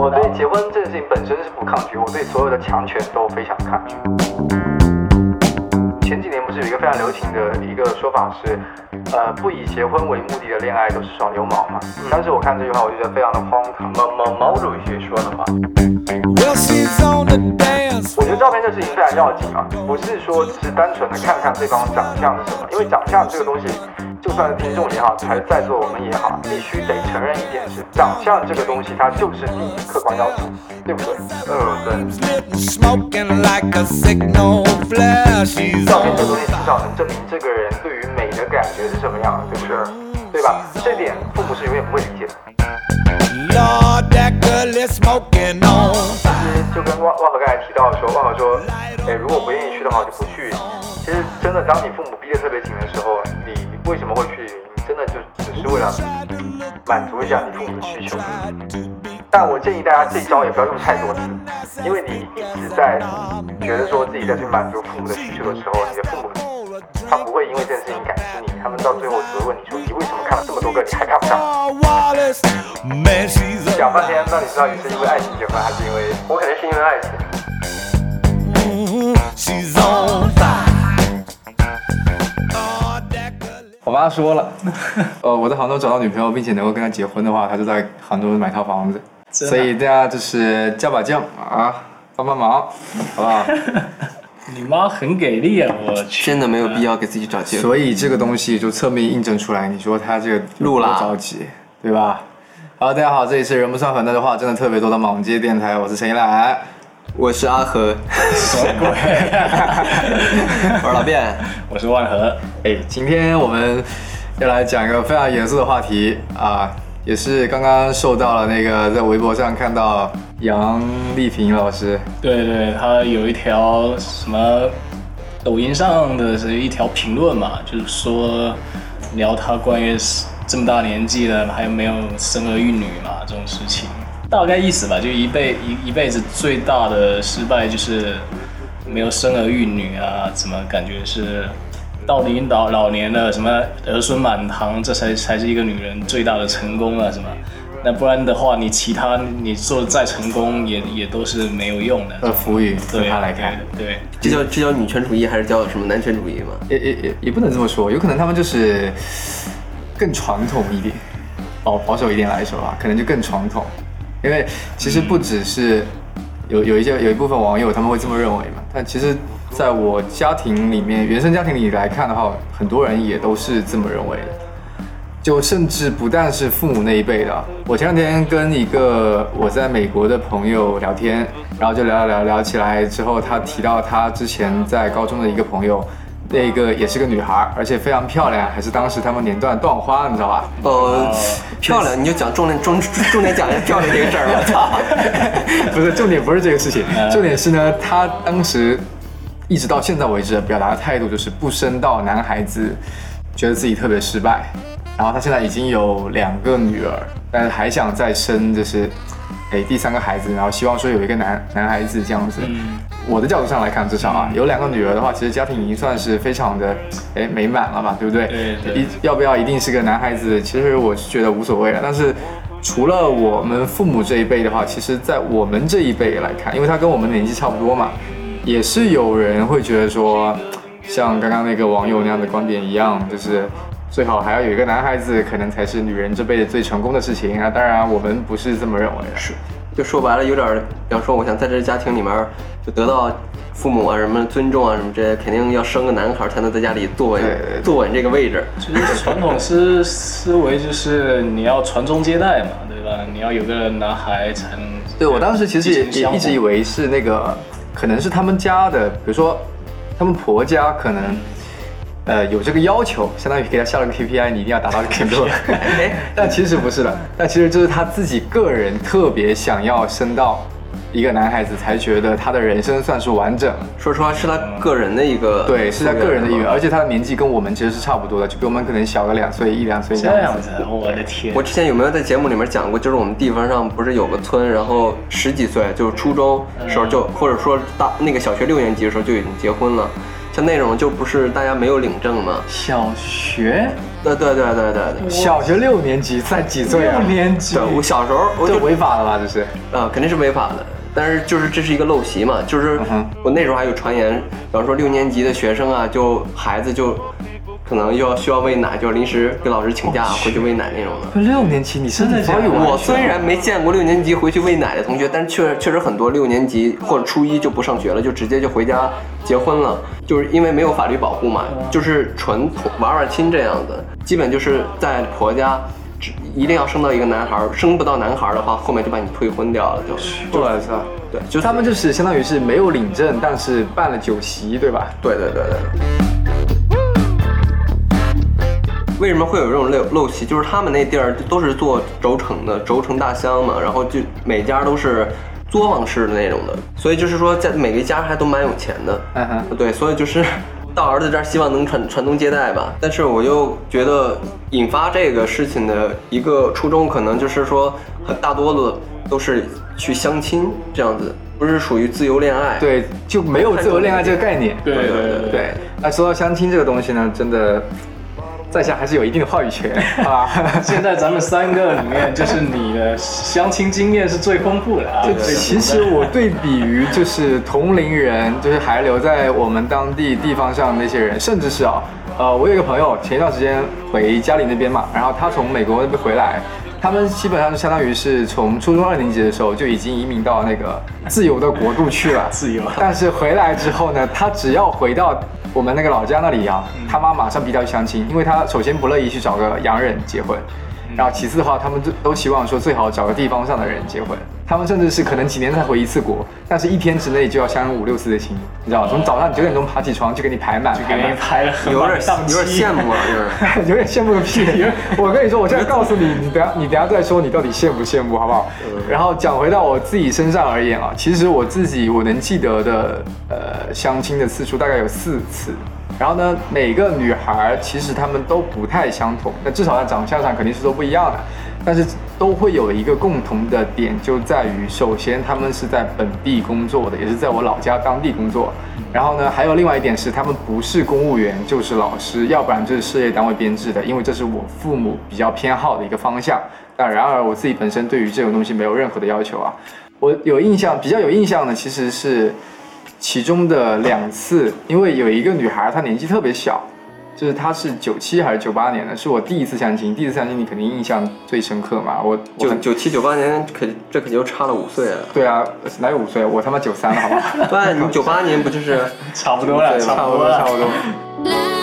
我对结婚这件事情本身是不抗拒，我对所有的强权都非常抗拒。前几年不是有一个非常流行的一个说法是，呃，不以结婚为目的的恋爱都是耍流氓嘛。当时我看这句话，我就觉得非常的荒唐。毛毛毛主席说的嘛。我觉得照片这事情非常要紧啊，不是说只是单纯的看看对方长相是什么，因为长相这个东西，就算是听众也好，还是在座我们也好，必须得承认一件事，长相这个东西它就是第一客观要素，对不对？嗯，对。smoking like a signal flare. She's 照片这个东西至少能证明这个人对于美的感觉是什么样的，对不对？对吧？这点父母是永远不会理解的。Lord, that smoking on. 其实就跟万万和刚才提到的说，万和说，哎，如果不愿意去的话，我就不去。其实真的，当你父母逼得特别紧的时候，你为什么会去？你真的就只是为了满足一下你父母的需求。但我建议大家这一招也不要用太多次，因为你一直在觉得说自己在去满足父母的需求的时候，你的父母他不会因为这件事情感激你，他们到最后只会问你说，你为什么看了这么多个，你还看不上讲半天，让你知道你是因为爱情结婚，还是因为我肯定是因为爱情。mm, she's on fire. 我妈说了，呃，我在杭州找到女朋友，并且能够跟她结婚的话，她就在杭州买套房子。所以大家就是加把劲啊，帮帮忙，好不好？你妈很给力啊！我去，真的没有必要给自己找借口。所以这个东西就侧面印证出来，你说她这个路了多着急，对吧？好，大家好，这里是人不算粉，但是话真的特别多的莽街电台，我是陈一兰。我是阿和，什么鬼？我是老卞。我是万和，哎，今天我们要来讲一个非常严肃的话题啊，也是刚刚受到了那个在微博上看到杨丽萍老师，对对，她有一条什么抖音上的是一条评论嘛，就是说聊他关于这么大年纪了还有没有生儿育女嘛这种事情，大概意思吧，就一辈一一辈子最大的失败就是没有生儿育女啊，怎么感觉是到底老老年了什么儿孙满堂，这才才是一个女人最大的成功啊什么？那不然的话，你其他你做的再成功也也都是没有用的。呃，浮语，对对他来看，对对这叫这叫女权主义还是叫什么男权主义嘛？也也也也不能这么说，有可能他们就是更传统一点，保保守一点来说啊，可能就更传统，因为其实不只是有有一些有一部分网友他们会这么认为嘛，但其实在我家庭里面，原生家庭里来看的话，很多人也都是这么认为的。就甚至不但是父母那一辈的啊，我前两天跟一个我在美国的朋友聊天，然后就聊聊聊起来之后，他提到他之前在高中的一个朋友，那个也是个女孩，而且非常漂亮，还是当时他们年段断花，你知道吧？呃，漂亮，你就讲重点重重点讲一下漂亮这个事儿。我 操！不是重点，不是这个事情，重点是呢，她当时一直到现在为止表达的态度就是不生到男孩子，觉得自己特别失败。然后她现在已经有两个女儿，但是还想再生，就是给第三个孩子，然后希望说有一个男男孩子这样子。我的角度上来看，至少啊，有两个女儿的话，其实家庭已经算是非常的哎美满了嘛，对不对？对对一要不要一定是个男孩子，其实我是觉得无所谓了。但是除了我们父母这一辈的话，其实在我们这一辈来看，因为他跟我们年纪差不多嘛，也是有人会觉得说，像刚刚那个网友那样的观点一样，就是最好还要有一个男孩子，可能才是女人这辈子最成功的事情啊。当然，我们不是这么认为的。是，就说白了，有点儿，比方说，我想在这家庭里面就得到父母啊什么尊重啊什么这些，肯定要生个男孩儿才能在家里坐稳坐稳这个位置。其实传统思 思维就是你要传宗接代嘛，对吧？你要有个男孩才能。对我当时其实也一直以为是那个，可能是他们家的，比如说他们婆家可能。呃，有这个要求，相当于给他下了个 KPI，你一定要达到这个 KPI。但其实不是的，但其实就是他自己个人特别想要生到一个男孩子，才觉得他的人生算是完整。说实话，是他个人的一个对，是他个人的意愿，而且他的年纪跟我们其实是差不多的，就比我们可能小个两岁一两岁这。样子，我的天！我之前有没有在节目里面讲过？就是我们地方上不是有个村，然后十几岁，就是初中时候就，或者说大那个小学六年级的时候就已经结婚了，像那种就不是大家没有领证嘛，小学对对对对对对。小学六年级才几岁啊？六年级对，我小时候我这就违法了吧？这是。啊，肯定是违法的。但是就是这是一个陋习嘛，就是我那时候还有传言，比方说六年级的学生啊，就孩子就可能又要需要喂奶，就临时给老师请假回去喂奶那种的。六年级你身体发育完全我虽然没见过六年级回去喂奶的同学，但是确确实很多六年级或者初一就不上学了，就直接就回家结婚了，就是因为没有法律保护嘛，就是纯同玩玩亲这样子，基本就是在婆家。一定要生到一个男孩儿，生不到男孩儿的话，后面就把你退婚掉了，就我操！对，就他们就是相当于是没有领证，但是办了酒席，对吧？对对对对。为什么会有这种陋陋习？就是他们那地儿都是做轴承的，轴承大箱嘛，然后就每家都是作坊式的那种的，所以就是说在每个家还都蛮有钱的。嗯哼，对，所以就是 到儿子这儿，希望能传传宗接代吧。但是我又觉得引发这个事情的一个初衷，可能就是说，很大多的都是去相亲这样子，不是属于自由恋爱。对，就没有自由恋爱这个概念。对对对对，那说到相亲这个东西呢，真的在下还是有一定的话语权，好吧？现在咱们三个里面，就是你的相亲经验是最丰富的啊。就其实我对比于就是同龄人，就是还留在我们当地地方上那些人，甚至是啊，呃，我有一个朋友前一段时间回家里那边嘛，然后他从美国那边回来，他们基本上就相当于是从初中二年级的时候就已经移民到那个自由的国度去了，自由但是回来之后呢，他只要回到我们那个老家那里啊，他妈马上逼他去相亲，因为他首先不乐意去找个洋人结婚，然后其次的话，他们都都希望说最好找个地方上的人结婚。他们甚至是可能几年才回一次国，但是一天之内就要相五六次的亲，你知道吗？从早上九点钟爬起床就给你排满，就给你排了很有点满档期有点羡慕啊，就是。有点羡慕个屁！我跟你说，我现在告诉你，你等下你等下再说，你到底羡不羡慕，好不好？然后讲回到我自己身上而言啊，其实我自己我能记得的，呃，相亲的次数大概有四次。然后呢，每个女孩儿其实她们都不太相同，那至少在长相上肯定是都不一样的，但是都会有一个共同的点，就在于首先他们是在本地工作的，也是在我老家当地工作。然后呢，还有另外一点是，他们不是公务员就是老师，要不然就是事业单位编制的，因为这是我父母比较偏好的一个方向。但然而我自己本身对于这种东西没有任何的要求啊。我有印象，比较有印象的其实是其中的两次，因为有一个女孩她年纪特别小，就是他是九七还是九八年的，是我第一次相亲，第一次相亲你肯定印象最深刻嘛。我我九九七九八年可这可就差了五岁了。对啊，哪有五岁？我他妈九三了，好吧？对，你九八年不就是 差不多了，对差不多了，差不多。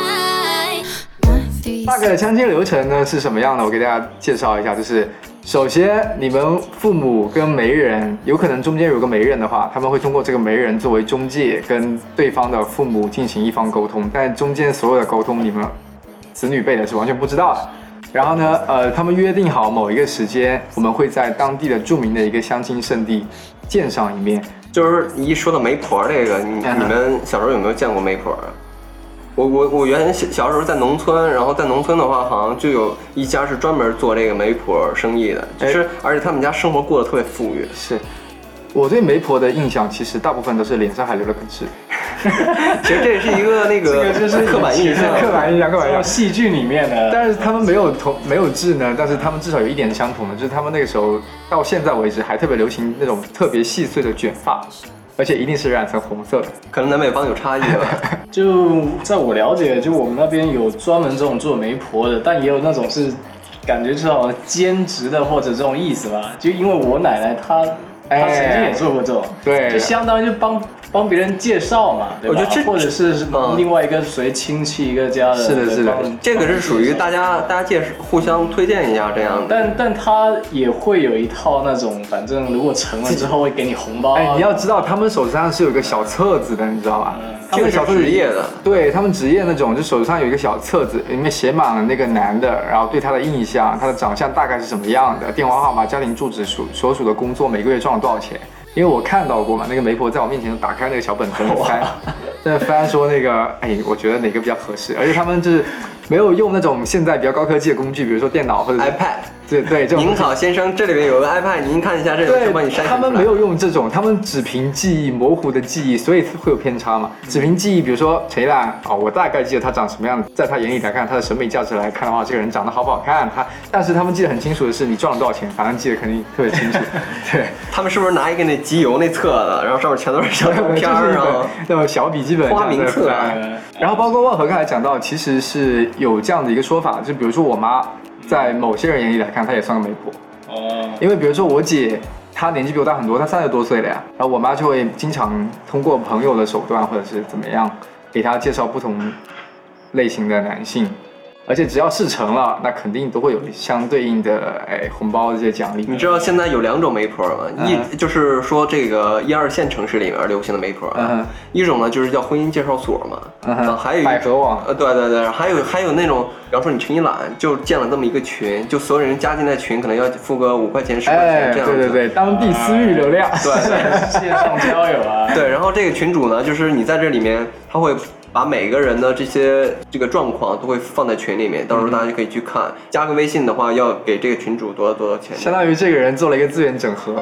大概的相亲流程呢是什么样的？我给大家介绍一下，就是首先你们父母跟媒人，有可能中间有个媒人的话，他们会通过这个媒人作为中介，跟对方的父母进行一方沟通，但中间所有的沟通，你们子女辈的是完全不知道的。然后呢，呃，他们约定好某一个时间，我们会在当地的著名的一个相亲圣地见上一面。就是一说到媒婆这个，你嗯你们小时候有没有见过媒婆啊？我我我原来小小时候在农村，然后在农村的话，好像就有一家是专门做这个媒婆生意的，就是而且他们家生活过得特别富裕。是我对媒婆的印象，其实大部分都是脸上还留了根痣。其实这也是一个那个这个就是刻板印象，刻板印象，刻板印象。戏剧里面的，但是他们没有同没有痣呢，但是他们至少有一点相同的，就是他们那个时候到现在为止还特别流行那种特别细碎的卷发，而且一定是染成红色的。可能南北方有差异吧。就在我了解，就我们那边有专门这种做媒婆的，但也有那种是感觉这种兼职的或者这种意思吧。就因为我奶奶她她曾经也做过这种，对就相当于就帮帮别人介绍嘛，对吧？我觉得这或者是嗯另外一个谁亲戚一个家的，是的是的这个是属于大家大家介绍互相推荐一下这样的。但但他也会有一套那种，反正如果成了之后会给你红包啊。哎，你要知道，他们手上是有一个小册子的，你知道吧？他这个小册子职业的，对他们职业那种，就手上有一个小册子，里面写满了那个男的，然后对他的印象，他的长相大概是什么样的，电话号码、家庭住址、属所属的工作，每个月赚了多少钱。因为我看到过嘛，那个媒婆在我面前打开那个小本子翻，在翻说那个，哎，我觉得哪个比较合适，而且他们就是没有用那种现在比较高科技的工具，比如说电脑或者 iPad 对对，这种您好，先生，这里面有个 iPad，您看一下，这个帮你筛选。他们没有用这种，他们只凭记忆模糊的记忆，所以会有偏差嘛。只凭记忆，比如说陈一兰，哦，我大概记得他长什么样子，在他眼里来看，他的审美价值来看的话，这个人长得好不好看，他，但是他们记得很清楚的是你赚了多少钱，反正记得肯定特别清楚。对，他们是不是拿一个那集邮那册子，然后上面全都是小照片儿，然后那种小笔记本花名册啊然后包括万和刚才讲到，其实是有这样的一个说法，就比如说我妈，在某些人眼里来看，她也算个媒婆。哦，因为比如说我姐，她年纪比我大很多，她三十多岁了呀。然后我妈就会经常通过朋友的手段或者是怎么样，给她介绍不同类型的男性，而且只要事成了，那肯定都会有相对应的哎红包这些奖励。你知道现在有两种媒婆吗？一就是说这个一二线城市里面流行的媒婆一种呢就是叫婚姻介绍所嘛，百合网呃对对对，还有还有那种，比方说你群一懒，就建了这么一个群，就所有人加进来群，可能要付个五块钱十块哎，钱这样子。对对对，当地私域流量。对对 线上交友啊，对，然后这个群主呢，就是你在这里面，他会把每个人的这些这个状况都会放在群里面，到时候大家就可以去看。加个微信的话，要给这个群主多少多少钱。相当于这个人做了一个资源整合。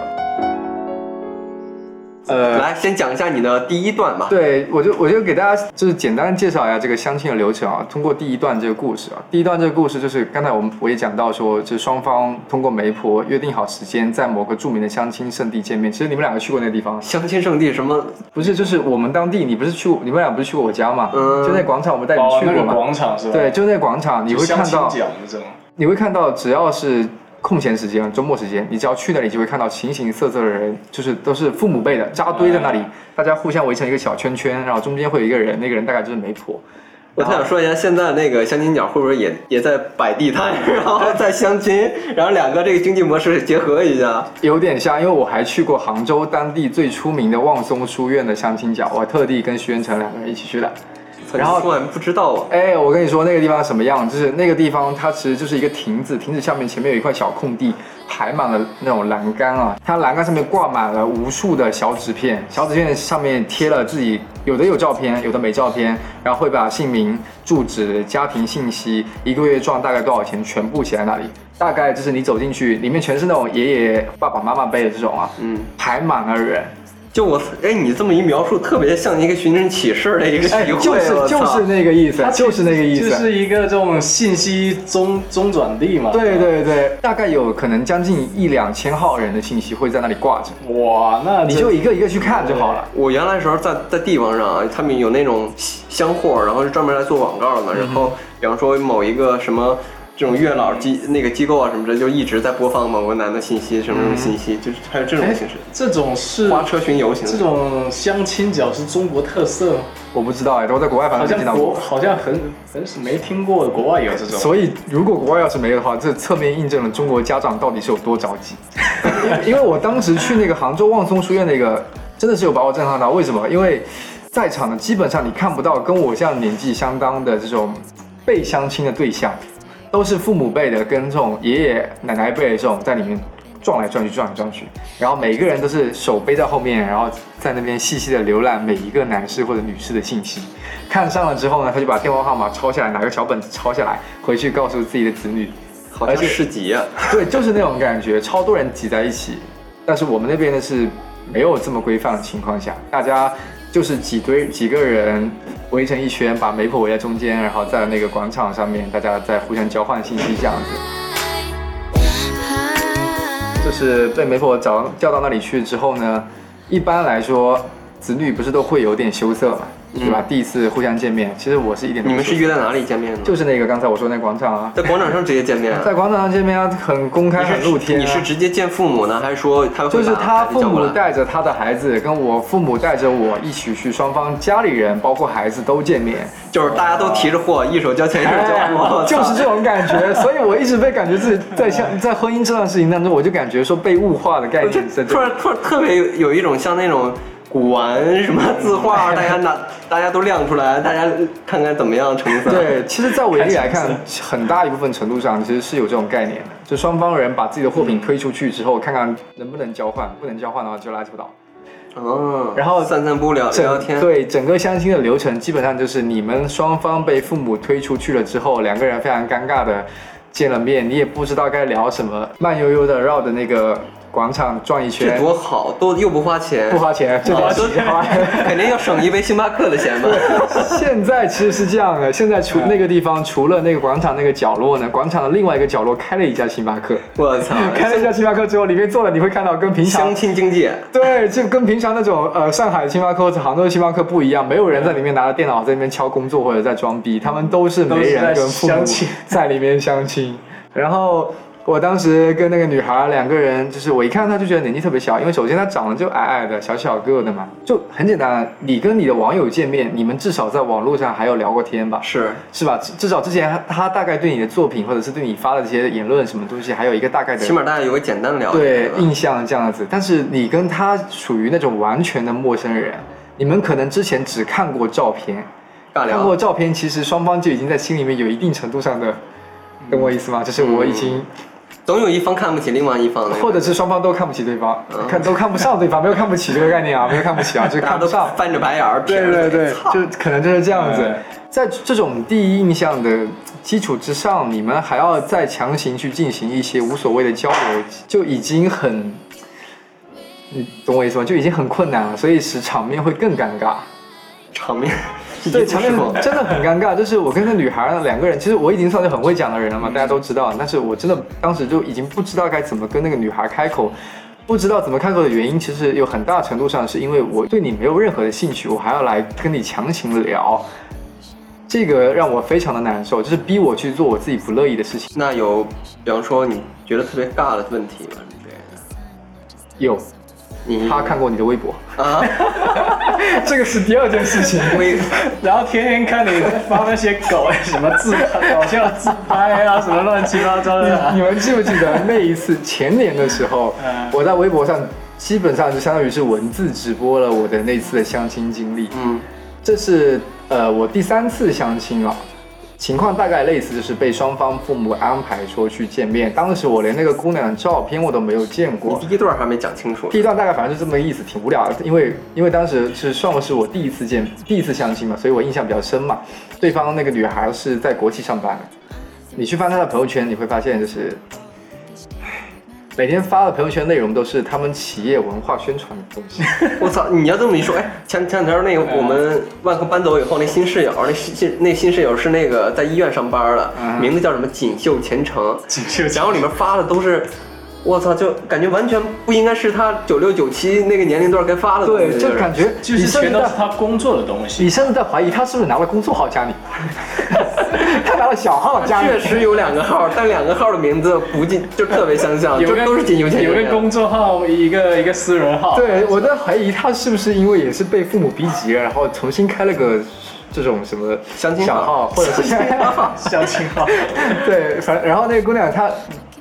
呃，来，先讲一下你的第一段吧。对，我就我就给大家就是简单介绍一下这个相亲的流程啊。通过第一段这个故事啊，第一段这个故事就是刚才我们我也讲到说，就是双方通过媒婆约定好时间，在某个著名的相亲圣地见面。其实你们两个去过那个地方，相亲圣地什么？不是？就是我们当地，你不是去过？你们俩不是去过我家嘛？嗯就那广场，我们带你哦，去过嘛？那个广场是吧？对，，就那广场，你会看到，你会看到，只要是空闲时间、周末时间，你只要去那里，就会看到形形色色的人，就是都是父母辈的，扎堆在那里，大家互相围成一个小圈圈，然后中间会有一个人，那个人大概就是媒婆。我特想说一下，现在那个相亲角会不会也也在摆地摊，然后在相亲，然后两个这个经济模式结合一下？有点像，因为我还去过杭州当地最出名的望松书院的相亲角，我还特地跟徐元成两个人一起去的。然后突然不知道啊，哎，我跟你说那个地方什么样，就是那个地方它其实就是一个亭子，亭子下面前面有一块小空地，排满了那种栏杆啊，它栏杆上面挂满了无数的小纸片，小纸片上面贴了自己有的有照片，有的没照片，然后会把姓名、住址、家庭信息、一个月赚大概多少钱全部写在那里。大概就是你走进去，里面全是那种爷爷、爸爸妈妈辈的这种啊，嗯，排满了人，就我哎，你这么一描述，特别像一个寻人启事的一个就是就是那个意思，就是那个意思，就是一个这种信息中中转地嘛。对对对，大概有可能将近一两千号人的信息会在那里挂着，哇，那你就一个一个去看就好了。我原来的时候在在地方上啊，他们有那种箱货，然后是专门来做广告的嘛。然后比方说某一个什么这种月老机那个机构啊什么的，就一直在播放某个男的信息，什么什么信息，就是还有这种哎形式，这种是花车巡游型的。这种相亲角是中国特色吗，我不知道哎，我在国外反好像正没见到过。国好像很很是没听过，国外有这种。所以如果国外要是没有的话，这侧面印证了中国家长到底是有多着急。因为我当时去那个杭州望松书院那个，真的是有把我震撼到。为什么？因为在场的基本上你看不到跟我这样年纪相当的这种被相亲的对象，都是父母辈的跟这种爷爷奶奶辈的这种在里面撞来撞去，撞来撞去，然后每一个人都是手背在后面，然后在那边细细的浏览每一个男士或者女士的信息，看上了之后呢，他就把电话号码抄下来，拿个小本子抄下来，回去告诉自己的子女。好像市集啊，对，就是那种感觉，超多人挤在一起。但是我们那边呢是没有这么规范的情况下，大家就是几堆几个人围成一圈，把媒婆围在中间，然后在那个广场上面，大家在互相交换信息这样子。就是被媒婆找叫到那里去之后呢，一般来说，子女不是都会有点羞涩嘛，对吧？第一次互相见面，其实我是一点都你们是约在哪里见面的？就是那个刚才我说那广场啊，在广场上直接见面啊。在广场上见面啊，很公开、很露天、啊。你是直接见父母呢，还是说他就是他父母带着他的孩子，跟我父母带着我一起去，双方家里人包括孩子都见面，就是大家都提着货，一手交钱一手交货，哎就是这种感觉。所以我一直被感觉自己在像 在婚姻这段事情当中，我就感觉说被物化的概念突。然突然特别有有一种像那种古玩什么字画，大家拿 大家都亮出来，大家看看怎么样成色。对，其实，在我眼里来看，很大一部分程度上其实是有这种概念的，就双方人把自己的货品推出去之后，看看能不能交换，不能交换的话就拉不倒。嗯，然后散散步聊聊天，对整个相亲的流程，基本上就是你们双方被父母推出去了之后，两个人非常尴尬的见了面，你也不知道该聊什么，慢悠悠的绕着那个广场转一这圈，多好，都又不花钱，不花钱，这点钱花。肯定要省一杯星巴克的钱吧？现在其实是这样的，现在除那个地方除了那个广场那个角落呢，广场的另外一个角落开了一家星巴克。我操，开了一家星巴克之后，里面坐了你会看到跟平常相亲经济，对，就跟平常那种呃上海的星巴克或者杭州的星巴克不一样，没有人在里面拿着电脑在那边敲工作或者在装逼，他们都是没人跟父母在里面相亲。然后我当时跟那个女孩两个人，就是我一看她就觉得年纪特别小，因为首先她长得就矮矮的、小小个的嘛，就很简单。你跟你的网友见面，你们至少在网络上还有聊过天吧？是是吧？至至少之前他他大概对你的作品或者是对你发的这些言论什么东西，还有一个大概的起码大家有个简单的了解，对印象这样子，但是你跟他属于那种完全的陌生人，你们可能之前只看过照片，看过，照片，其实双方就已经在心里面有一定程度上的，懂我意思吗？就是我已经，总有一方看不起另外一方的，或者是双方都看不起对方，嗯看都看不上对方，没有看不起这个概念啊，没有看不起啊，就看不上。翻着白眼儿，对对对，就可能就是这样子对。在这种第一印象的基础之上，你们还要再强行去进行一些无所谓的交流，就已经很，你懂我意思吗？就已经很困难了，所以使场面会更尴尬。场面，对，场面是吗真的很尴尬。就是我跟那女孩儿两个人，其实我已经算是很会讲的人了嘛，大家都知道。但是我真的当时就已经不知道该怎么跟那个女孩开口，不知道怎么开口的原因，其实有很大程度上是因为我对你没有任何的兴趣，我还要来跟你强行聊，这个让我非常的难受，就是逼我去做我自己不乐意的事情。那有，比方说你觉得特别尬的问题吗？之类的有，你他看过你的微博，啊？这个是第二件事情。微 然后天天看你发那些狗什么自拍搞笑自拍啊，什么乱七八糟的啊、你们记不记得那一次前年的时候嗯，我在微博上基本上就相当于是文字直播了我的那次的相亲经历。嗯，这是呃我第三次相亲了，情况大概类似，就是被双方父母安排说去见面。当时我连那个姑娘的照片我都没有见过你过。第一段还没讲清楚第。一段大概反正就这么个意思，挺无聊的。因为因为当时是算是我第一次见第一次相亲嘛，所以我印象比较深嘛。对方那个女孩是在国企上班的，你去翻她的朋友圈，你会发现就是，唉每天发的朋友圈内容都是他们企业文化宣传的东西。我操！你要这么一说，哎，前前两天那个我们万科搬走以后，那新室友，那新那新室友是那个在医院上班的，嗯名字叫什么锦绣前程，锦绣前程然后里面发的都是。我操，就感觉完全不应该是他九六九七那个年龄段该发的东西。对，就感觉就是全都是他工作的东西。你甚至在怀疑他是不是拿了工作号加你，他拿了小号加你。确实有两个号，但两个号的名字不尽就特别相像，有个就都是锦绣前程。有个工作号，一个一个私人号。对，我在怀疑他是不是因为也是被父母逼急了，然后重新开了个这种什么相亲小号，或者是相亲号。对，反然后那个姑娘她，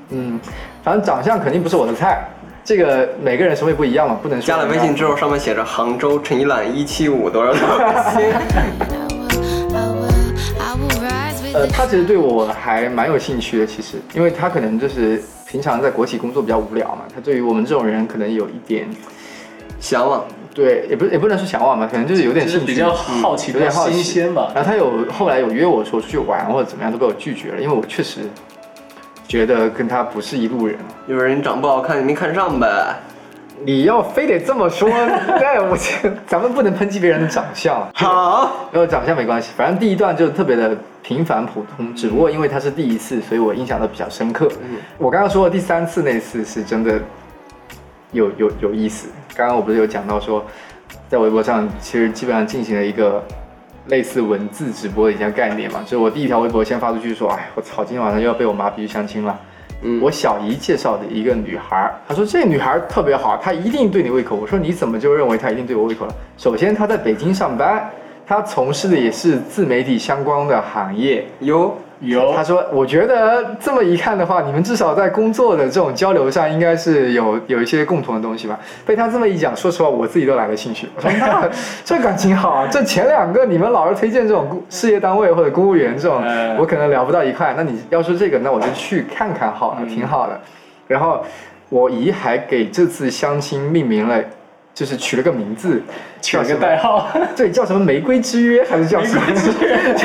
嗯，反正长相肯定不是我的菜，这个每个人审美不一样嘛，不能说加了微信之后，上面写着杭州陈一览一七五多少多少 呃，他其实对我还蛮有兴趣的，其实，因为他可能就是平常在国企工作比较无聊嘛，他对于我们这种人可能有一点，向往，对，也不也不能说向往吧，可能就是有点兴趣，就是比较好奇，比较有点好奇新鲜吧。然后他有后来有约我说出去玩或者怎么样，都被我拒绝了，因为我确实觉得跟他不是一路人。有人长不好看，你没看上呗？你要非得这么说，那我咱们不能抨击别人的长相。好，没有长相没关系，反正第一段就特别的平凡普通，只不过因为他是第一次，所以我印象都比较深刻。我刚刚说的第三次那次是真的有有有意思。刚刚我不是有讲到说，在微博上其实基本上进行了一个类似文字直播的一些概念嘛，就是我第一条微博先发出去说，哎，我操，今天晚上又要被我妈逼去相亲了。嗯我小姨介绍的一个女孩儿，她说这女孩儿特别好，她一定对你胃口。我说你怎么就认为她一定对我胃口了？首先她在北京上班，她从事的也是自媒体相关的行业。有有他说，我觉得这么一看的话，你们至少在工作的这种交流上，应该是有有一些共同的东西吧。被他这么一讲，说实话，我自己都来了兴趣。我说那这感情好啊，这前两个你们老是推荐这种公事业单位或者公务员这种，嗯我可能聊不到一块。那你要说这个，那我就去看看好了，挺好的。然后我姨还给这次相亲命名了就是取了个名字，取了个代号，对，叫什么玫瑰之约 还是叫什么？还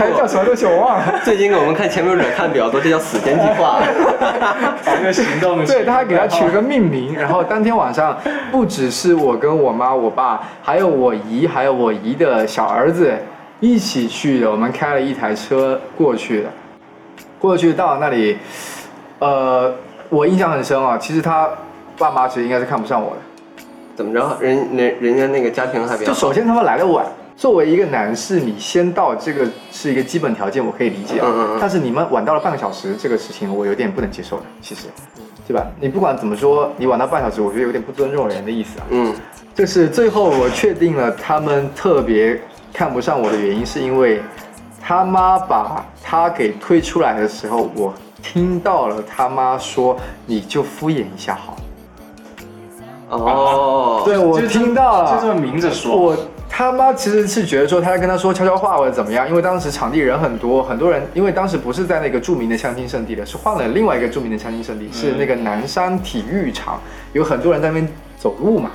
是叫什么东西我忘了。最近我们看前面者看表都这叫死间计划。把这个行动对，他还给他取了个命名，然后当天晚上不只是我跟我妈、我爸，还有我姨，还有我姨的小儿子一起去的。我们开了一台车过去的，过去到那里，呃，我印象很深啊。其实他爸妈其实应该是看不上我的。怎么着？人人人家那个家庭还比较。就首先他们来的晚，作为一个男士，你先到这个是一个基本条件，我可以理解啊。嗯嗯嗯但是你们晚到了半个小时，这个事情我有点不能接受的，其实，对吧？你不管怎么说，你晚到半小时，我觉得有点不尊重人的意思啊。嗯，就是最后我确定了，他们特别看不上我的原因，是因为他妈把他给推出来的时候，我听到了他妈说：“你就敷衍一下好。哦，对我就听到了，就这么明着说，我他妈其实是觉得说他在跟他说悄悄话或者怎么样，因为当时场地人很多，很多人，因为当时不是在那个著名的相亲圣地的，是换了另外一个著名的相亲圣地，是那个南山体育场，有很多人在那边走路嘛，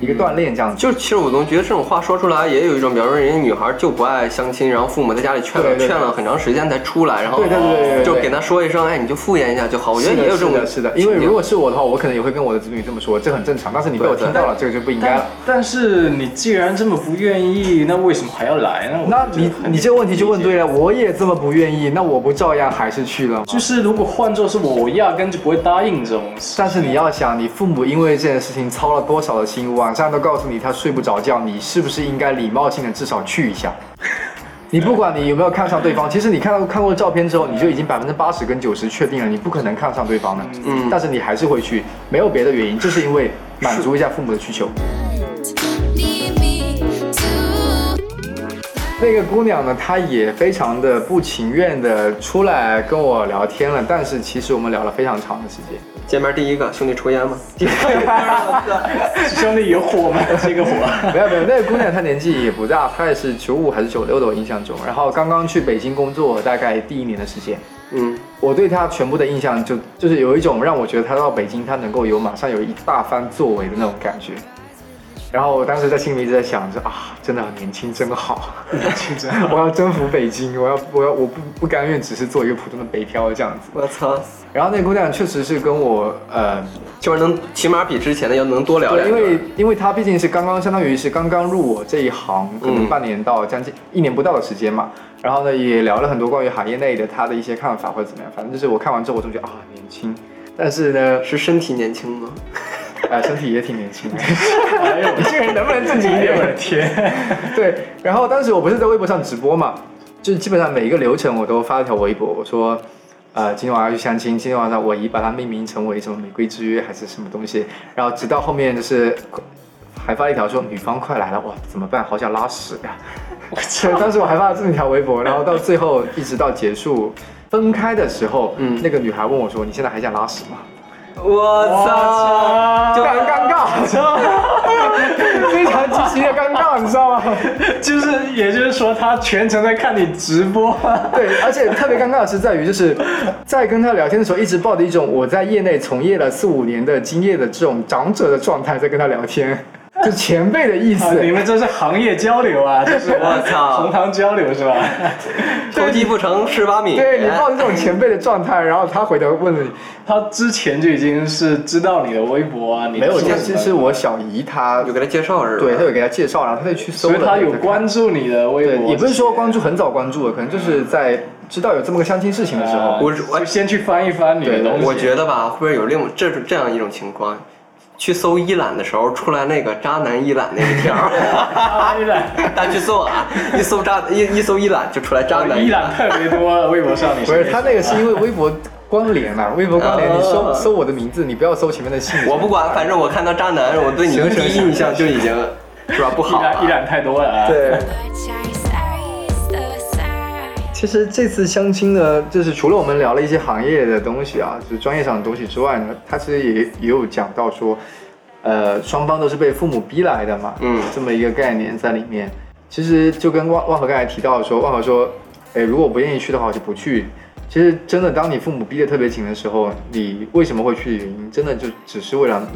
一个锻炼这样子。就其实我总觉得这种话说出来也有一种，比方说人家女孩就不爱相亲，然后父母在家里劝了劝了很长时间才出来，然后对对对对对对就给她说一声，哎，你就敷衍一下就好。我觉得也有这种是的，因为如果是我的话，我可能也会跟我的子女这么说，这很正常。但是你被我听到了，这个就不应该了。但是你既然这么不愿意，那为什么还要来呢？那你你这个问题就问对了，我也这么不愿意，那我不照样还是去了吗？就是如果换做是我，我压根就不会答应这种事。但是你要想，你父母因为这件事情操了多少的心，晚上都告诉你他睡不着觉，你是不是应该礼貌性的至少去一下？你不管你有没有看上对方，其实你看到看过照片之后，你就已经百分之八十跟九十确定了，你不可能看上对方的。嗯但是你还是会去，没有别的原因，就是因为满足一下父母的需求。那个姑娘呢，她也非常的不情愿的出来跟我聊天了，但是其实我们聊了非常长的时间。见面第一个兄弟抽烟吗？兄弟有火吗？这个火。没有没有，那个姑娘她年纪也不大，她也是九五还是九六的，我印象中。然后刚刚去北京工作，大概第一年的时间。嗯，我对她全部的印象就就是有一种让我觉得她到北京，她能够有马上有一大番作为的那种感觉。然后我当时在心里一直在想着啊，真的很年轻，真好，我要征服北京，我要我要我不不甘愿只是做一个普通的北漂这样子。我操，然后那姑娘确实是跟我呃就是能起码比之前的要能多聊聊，因为因为她毕竟是刚刚，相当于是刚刚入我这一行，可能嗯半年到将近一年不到的时间嘛。然后呢，也聊了很多关于行业内的她的一些看法或者怎么样。反正就是我看完之后，我总觉得啊年轻，但是呢，是身体年轻吗？呃身体也挺年轻的。哎呦，你这个人能不能正经一点？我的天！对，然后当时我不是在微博上直播嘛，就是基本上每一个流程我都发了条微博，我说，呃，今天晚上要去相亲，今天晚上我姨把它命名成为什么玫瑰之约还是什么东西，然后直到后面就是还发了一条说女方快来了，哇，怎么办？好想拉屎呀！所以当时我还发了这么一条微博，然后到最后一直到结束分开的时候，嗯那个女孩问我说，你现在还想拉屎吗？我操！就很尴尬，知道吗非常极其的尴尬，你知道吗？就是，也就是说，他全程在看你直播。对，而且特别尴尬的是在于，就是在跟他聊天的时候，一直抱着一种我在业内从业了四五年的经验的这种长者的状态在跟他聊天，就前辈的意啊思。你们这是行业交流啊，就是我操 同行交流是吧？投机不成蚀把米。对你抱着这种前辈的状态，然后他回头问你，他之前就已经是知道你的微博啊，你没有，其实是我小姨她有，给他介绍是吧？对，她有给他介绍，然后他就去搜了，所以他有关注你的微对，博，也不是说关注很早关注的，可能就是在知道有这么个相亲事情的时候，我我就先去翻一翻你的对东西。我觉得吧，会不会有另这这样一种情况？去搜一览的时候，出来那个渣男一览那一条儿，依然大家去搜啊，一搜渣一一搜一览就出来渣男依然特别多，微博上你不是他那个是因为微博关联了，微博关联，你搜搜我的名字，你不要搜前面的姓。我不管，反正我看到渣男，我对你行行第一印象就已经是吧不好了依然太多了啊。对。其实这次相亲呢，就是除了我们聊了一些行业的东西啊，就是专业上的东西之外呢，他其实也也有讲到说，呃，双方都是被父母逼来的嘛，嗯这么一个概念在里面。其实就跟万万和刚才提到的说，万和说，哎，如果我不愿意去的话，我就不去。其实真的，当你父母逼得特别紧的时候，你为什么会去的原因，真的就只是为了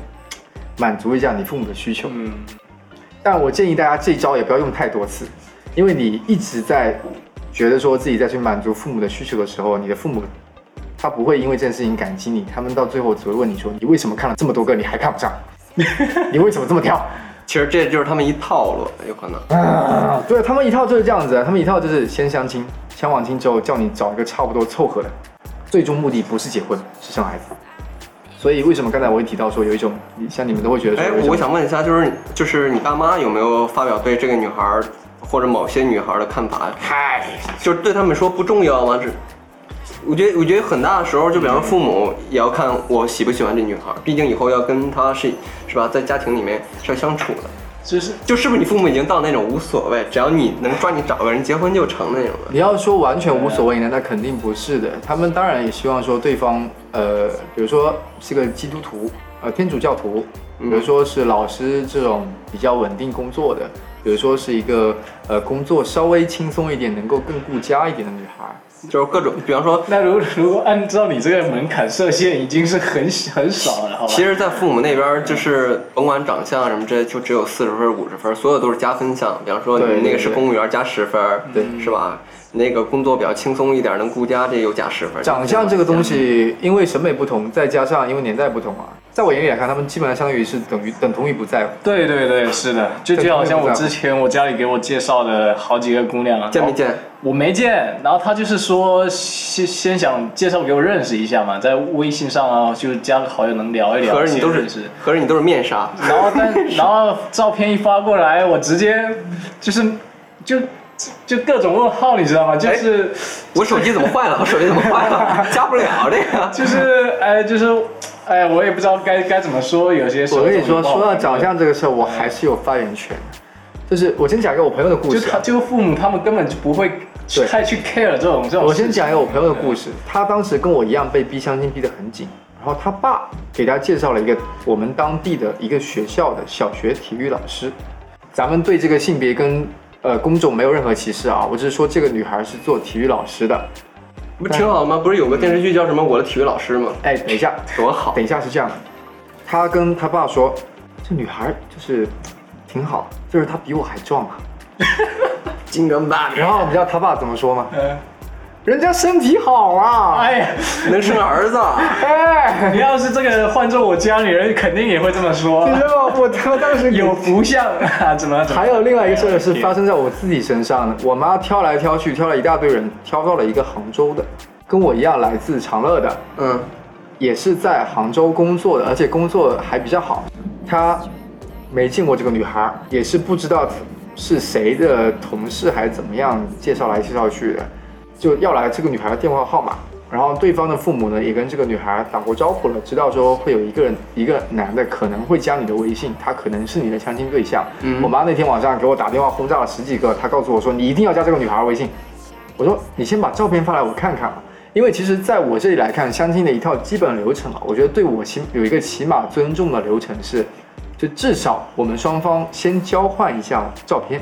满足一下你父母的需求。嗯，但我建议大家这一招也不要用太多次，因为你一直在觉得说自己在去满足父母的需求的时候，你的父母他不会因为这件事情感激你，他们到最后只会问你说你为什么看了这么多个你还看不上，你为什么这么挑？其实这就是他们一套路，有可能。啊，对他们一套就是这样子，他们一套就是先相亲，相完亲之后叫你找一个差不多凑合的，最终目的不是结婚，是生孩子。所以为什么刚才我会提到说有一种，像你们都会觉得说哎我想问一下，就是就是你爸妈有没有发表对这个女孩儿或者某些女孩儿的看法？嗨，就是对他们说不重要吗？这，我觉得我觉得很大的时候，就比方说父母也要看我喜不喜欢这女孩儿，毕竟以后要跟她是是吧，在家庭里面是要相处的。就是就是不是你父母已经到那种无所谓，只要你能抓紧找个人结婚就成那种了。你要说完全无所谓呢，那肯定不是的。他们当然也希望说对方，呃，比如说是个基督徒，呃，天主教徒，比如说是老师这种比较稳定工作的，比如说是一个呃工作稍微轻松一点，能够更顾家一点的女孩。就是各种，比方说，那如如果按照你这个门槛设限，已经是很很少了，好吧？其实，在父母那边就是甭管长相什么这些，就只有四十分、五十分，所有都是加分项。比方说你那个是公务员加十分，对是吧？那个工作比较轻松一点，能顾家，这又加十分。长相这个东西，因为审美不同，再加上因为年代不同啊，在我眼里来看，他们基本上相当于是等于等同于不在乎。对对对，是的，就就好像我之前我家里给我介绍的好几个姑娘，见没见？我没见，然后他就是说先先想介绍给我认识一下嘛，在微信上啊，就加个好友能聊一聊，合着你都认识，合着你都是面纱。然后但 然后照片一发过来，我直接就是就就各种问号，你知道吗？就是、我手机怎么坏了？我手机怎么坏了？加不了这个。就是哎就是哎，我也不知道该该怎么说，有些时候我跟你说，说到长相这个事儿，我还是有发言权的。就是我先讲一个我朋友的故就事啊、他就父母他们根本就不会对太去 care 这种这种。我先讲一个我朋友的故事，他当时跟我一样被逼相亲逼得很紧，然后他爸给他介绍了一个我们当地的一个学校的小学体育老师。咱们对这个性别跟呃工种没有任何歧视啊，我只是说这个女孩是做体育老师的。不挺好吗？不是有个电视剧叫什么《我的体育老师》吗？哎，等一下，多好！等一下是这样的，他跟他爸说，这女孩就是挺好，就是她比我还壮啊。金刚芭比然后你知道他爸怎么说吗？嗯，人家身体好啊。哎呀，能生儿子，哎，你要是这个换做我家里人，肯定也会这么说你。知道我他当时有福相啊，怎么怎么？还有另外一个事儿是发生在我自己身上的，我妈挑来挑去，挑了一大堆人，挑到了一个杭州的，跟我一样来自长乐的，嗯，也是在杭州工作的，而且工作还比较好。她没见过这个女孩，也是不知道是谁的同事还是怎么样介绍来介绍去的，就要来这个女孩的电话号码。然后对方的父母呢，也跟这个女孩打过招呼了，知道说会有一个人，一个男的可能会加你的微信，他可能是你的相亲对象。嗯我妈那天晚上给我打电话轰炸了十几个，她告诉我说你一定要加这个女孩的微信。我说你先把照片发来我看看吧，因为其实在我这里来看，相亲的一套基本流程啊，我觉得对我起有一个起码尊重的流程是，就至少我们双方先交换一下照片。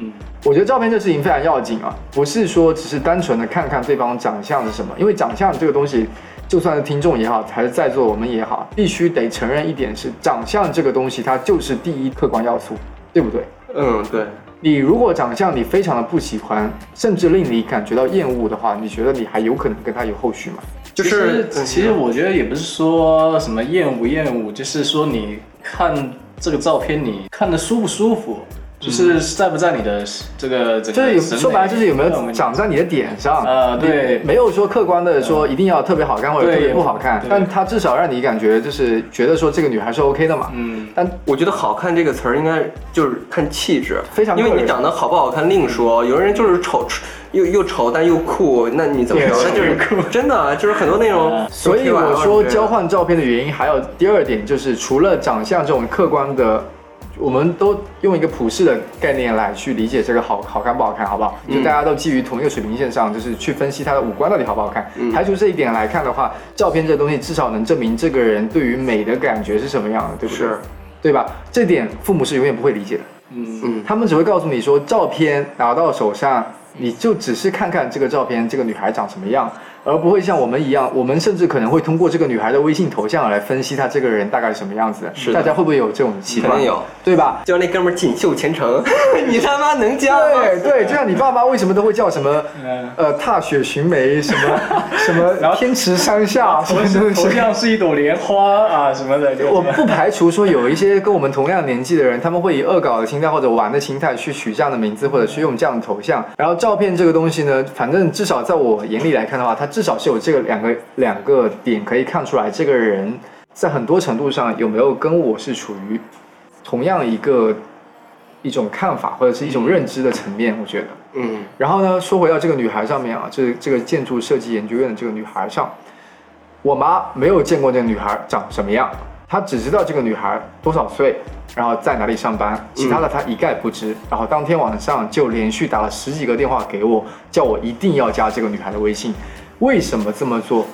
嗯，我觉得照片这事情非常要紧啊，不是说只是单纯的看看对方长相是什么，因为长相这个东西，就算是听众也好，还是在座我们也好，必须得承认一点是，长相这个东西它就是第一客观要素，对不对？嗯，对，你如果长相你非常的不喜欢，甚至令你感觉到厌恶的话，你觉得你还有可能跟他有后续吗？就是其实我觉得也不是说什么厌恶不厌恶，就是说你看这个照片，你看的舒不舒服，就是在不在你的这个整就是有个说白了就是有没有长在你的点上啊对。没有说客观的说一定要特别好看或者特别不好看，但她至少让你感觉就是觉得说这个女孩是 OK 的嘛。嗯，但我觉得好看这个词儿应该就是看气质，非常因为你长得好不好看另说，有的人就是丑，又又丑但又酷，那你怎么着？那就是 真的啊，就是很多那种啊。所以我说交换照片的原因还有第二点，就是除了长相这种客观的，我们都用一个普世的概念来去理解这个好好看不好看，好不好？就大家都基于同一个水平线上，就是去分析他的五官到底好不好看。排除这一点来看的话，照片这东西至少能证明这个人对于美的感觉是什么样的，对不对？是，对吧？这点父母是永远不会理解的。嗯嗯他们只会告诉你说，照片拿到手上，你就只是看看这个照片，这个女孩长什么样，而不会像我们一样，我们甚至可能会通过这个女孩的微信头像来分析她这个人大概是什么样子。是大家会不会有这种习惯？肯定有，对吧？叫那哥们儿锦绣前程，你他妈能加吗？对对，就像你爸妈为什么都会叫什么嗯呃踏雪寻梅什么 什么然后天池山下什头么东西。头像是一朵莲花啊什么的，就我不排除说有一些跟我们同样年纪的人，他们会以恶搞的心态或者玩的心态去取这样的名字，或者去用这样的头像。然后照片这个东西呢，反正至少在我眼里来看的话，它至少是有这个两个两个点可以看出来，这个人在很多程度上有没有跟我是处于同样一个一种看法或者是一种认知的层面，我觉得。嗯，然后呢，说回到这个女孩上面啊，这这个建筑设计研究院的这个女孩上，我妈没有见过这个女孩长什么样，她只知道这个女孩多少岁，然后在哪里上班，其他的她一概不知。然后当天晚上就连续打了十几个电话给我，叫我一定要加这个女孩的微信。为什么这么做？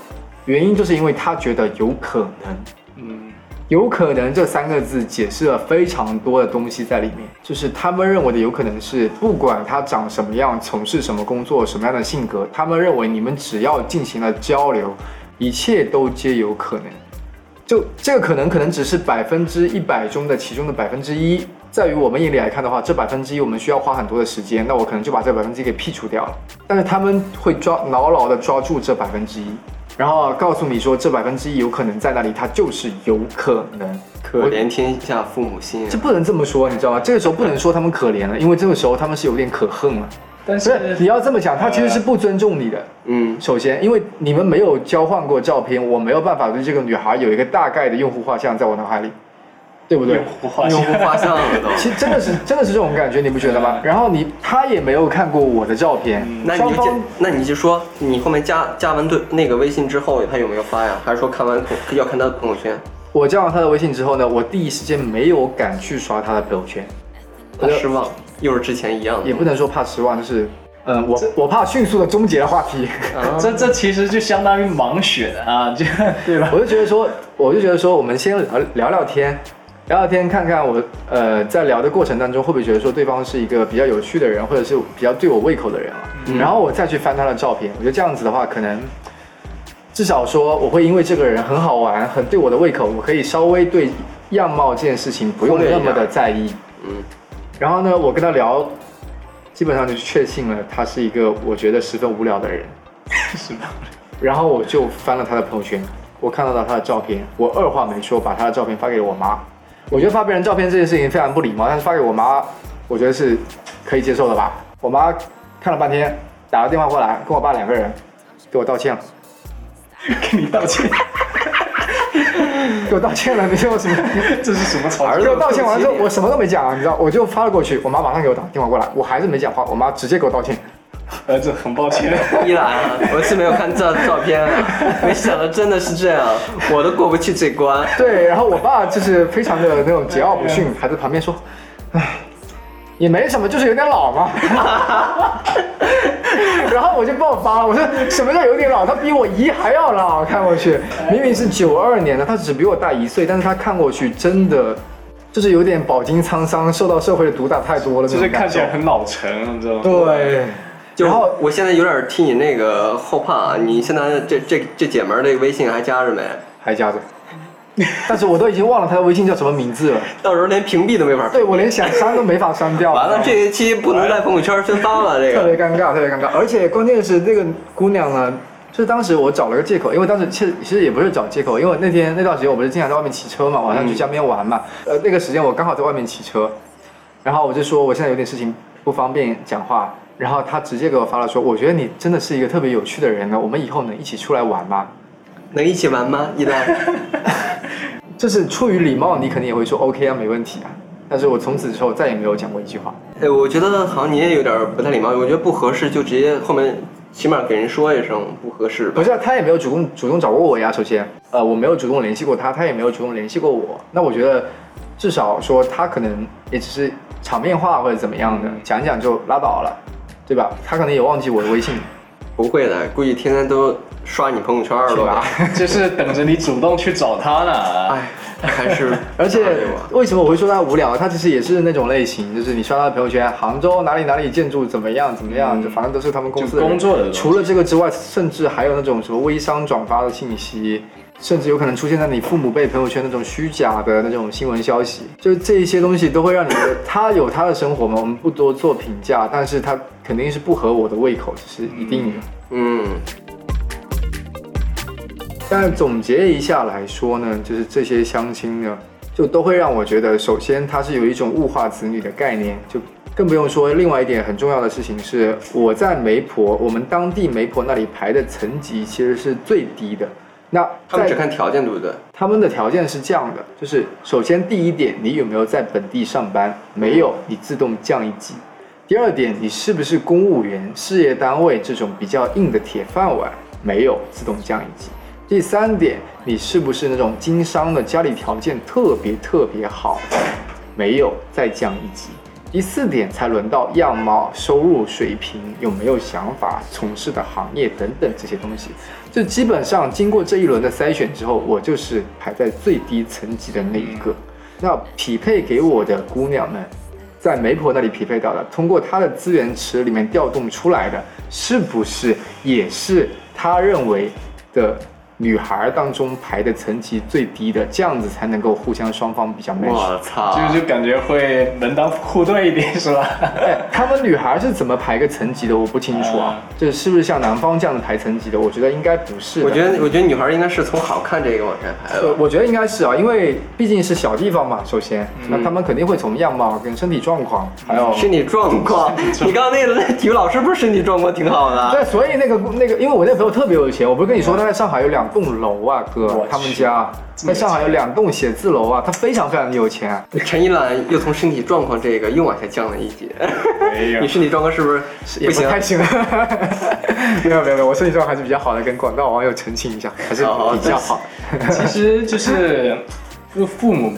原因就是因为他觉得有可能。嗯，有可能这三个字解释了非常多的东西在里面，就是他们认为的有可能是，不管他长什么样，从事什么工作，什么样的性格，他们认为你们只要进行了交流，一切都皆有可能。就这个可能，可能只是百分之一百中的其中的百分之一，在于我们眼里来看的话，这百分之一我们需要花很多的时间，那我可能就把这百分之一给剔除掉了。但是他们会抓牢牢的抓住这百分之一，然后告诉你说这百分之一有可能在那里，它就是有可能。可怜天下父母心啊这。不能这么说，你知道吗？这个时候不能说他们可怜了，因为这个时候他们是有点可恨了。但不是，你要这么讲，他其实是不尊重你的。嗯，首先，因为你们没有交换过照片，我没有办法对这个女孩有一个大概的用户画像在我脑海里，对不对？不画用户画像了都。其实真的是真的是这种感觉，你不觉得吗？然后你他也没有看过我的照片，那你就双方那你就说，你后面加加完对那个微信之后，他有没有发呀？还是说看完朋要看他的朋友圈？我加完他的微信之后呢，我第一时间没有敢去刷他的朋友圈，他失望，又是之前一样的。也不能说怕失望，就是嗯，我我怕迅速的终结了话题。啊 这这其实就相当于盲选啊，就对吧？我就觉得说，我就觉得说，我们先聊聊聊天，聊聊天，看看我呃在聊的过程当中会不会觉得说对方是一个比较有趣的人，或者是比较对我胃口的人啊。然后我再去翻他的照片，我觉得这样子的话，可能至少说我会因为这个人很好玩，很对我的胃口，我可以稍微对样貌这件事情不用那么的在意。嗯，然后呢，我跟他聊，基本上就确信了他是一个我觉得十分无聊的人。是吧？然后我就翻了他的朋友圈，我看到了他的照片，我二话没说把他的照片发给了我妈。我觉得发别人照片这件事情非常不礼貌，但是发给我妈，我觉得是可以接受的吧。我妈看了半天，打了电话过来，跟我爸两个人给我道歉了，给你道歉，给我道歉了，你知道什么？这是什么操作？给我道歉完了之后，我什么都没讲啊，你知道，我就发了过去，我妈马上给我打电话过来，我还是没讲话，我妈直接给我道歉。儿子很抱歉，依然啊，我是没有看照照片啊，没想到真的是这样，我都过不去这关。对，然后我爸就是非常的那种桀骜不驯，还在旁边说，唉，也没什么，就是有点老嘛。然后我就爆发了，我说什么叫有点老？他比我姨还要老，看过去明明是九二年的，他只比我大一岁，但是他看过去真的就是有点饱经沧桑，受到社会的毒打太多了，就是看起来很老成，你知道吗？对。就然后我现在有点替你那个后怕啊，你现在这这这姐们儿这个微信还加着没？还加着，但是我都已经忘了她的微信叫什么名字了。到时候连屏蔽都没法屏对我连想删都没法删掉。完了，这一期不能在朋友圈宣发了，这个。特别尴尬，特别尴尬。而且关键是那个姑娘呢，就是当时我找了个借口，因为当时其实其实也不是找借口，因为那天那段时间我不是经常在外面骑车嘛，晚上去江边玩嘛，呃，那个时间我刚好在外面骑车，然后我就说我现在有点事情不方便讲话，然后他直接给我发了说，我觉得你真的是一个特别有趣的人呢，我们以后能一起出来玩吗？能一起玩吗？依兰，就是出于礼貌，你肯定也会说 OK 啊，没问题啊。但是我从此之后再也没有讲过一句话。哎，我觉得好像你也有点不太礼貌，我觉得不合适就直接后面起码给人说一声不合适吧不。是啊，他也没有主动主动找过我呀。首先，呃，我没有主动联系过他，他也没有主动联系过我。那我觉得，至少说他可能也只是场面话或者怎么样的，讲一讲就拉倒了，对吧？他可能也忘记我的微信，不会的，估计天天都刷你朋友圈了吧？就是等着你主动去找他呢。哎，还是 而且为什么我会说他无聊？他其实也是那种类型，就是你刷他的朋友圈，杭州哪里哪里建筑怎么样怎么样，就反正都是他们公司的工作的除了这个之外，甚至还有那种什么微商转发的信息。甚至有可能出现在你父母辈朋友圈那种虚假的那种新闻消息，就这一些东西都会让你觉得他有他的生活嘛，我们不多做评价，但是他肯定是不合我的胃口，这是一定的。嗯，但总结一下来说呢，就是这些相亲呢，就都会让我觉得，首先它是有一种物化子女的概念，就更不用说另外一点很重要的事情是，我在媒婆，我们当地媒婆那里排的层级其实是最低的。那他们只看条件，对不对？他们的条件是这样的，就是首先第一点，你有没有在本地上班？没有，你自动降一级。第二点，你是不是公务员、事业单位这种比较硬的铁饭碗？没有，自动降一级。第三点，你是不是那种经商的，家里条件特别特别好？没有，再降一级。第四点才轮到样貌、收入水平、有没有想法、从事的行业等等这些东西。就基本上经过这一轮的筛选之后，我就是排在最低层级的那一个。那匹配给我的姑娘们，在媒婆那里匹配到的，通过她的资源池里面调动出来的，是不是也是她认为的女孩当中排的层级最低的？这样子才能够互相双方比较 match。我操！就就感觉会门当户对一点，是吧？哎，他们女孩是怎么排个层级的？我不清楚啊。这是是不是像南方这样的排层级的？我觉得应该不是的。我觉得，我觉得女孩应该是从好看这个往下排呃的。，我觉得应该是啊，因为毕竟是小地方嘛。首先，那他们肯定会从样貌跟身体状况，还有身体状况，你刚刚那个体育老师不是身体状况挺好的？对，所以那个那个，因为我那朋友特别有钱，我不是跟你说他在上海有两栋楼啊，哥，他们家在上海有两栋写字楼啊，他非常非常的有钱。陈一兰又从身体状况这个又往下降了一截。没有你身体状况是不是也不行？不太行，没有没有没有，我身体状况还是比较好的，跟广大网友澄清一下，还是比较好。其实就是，就父母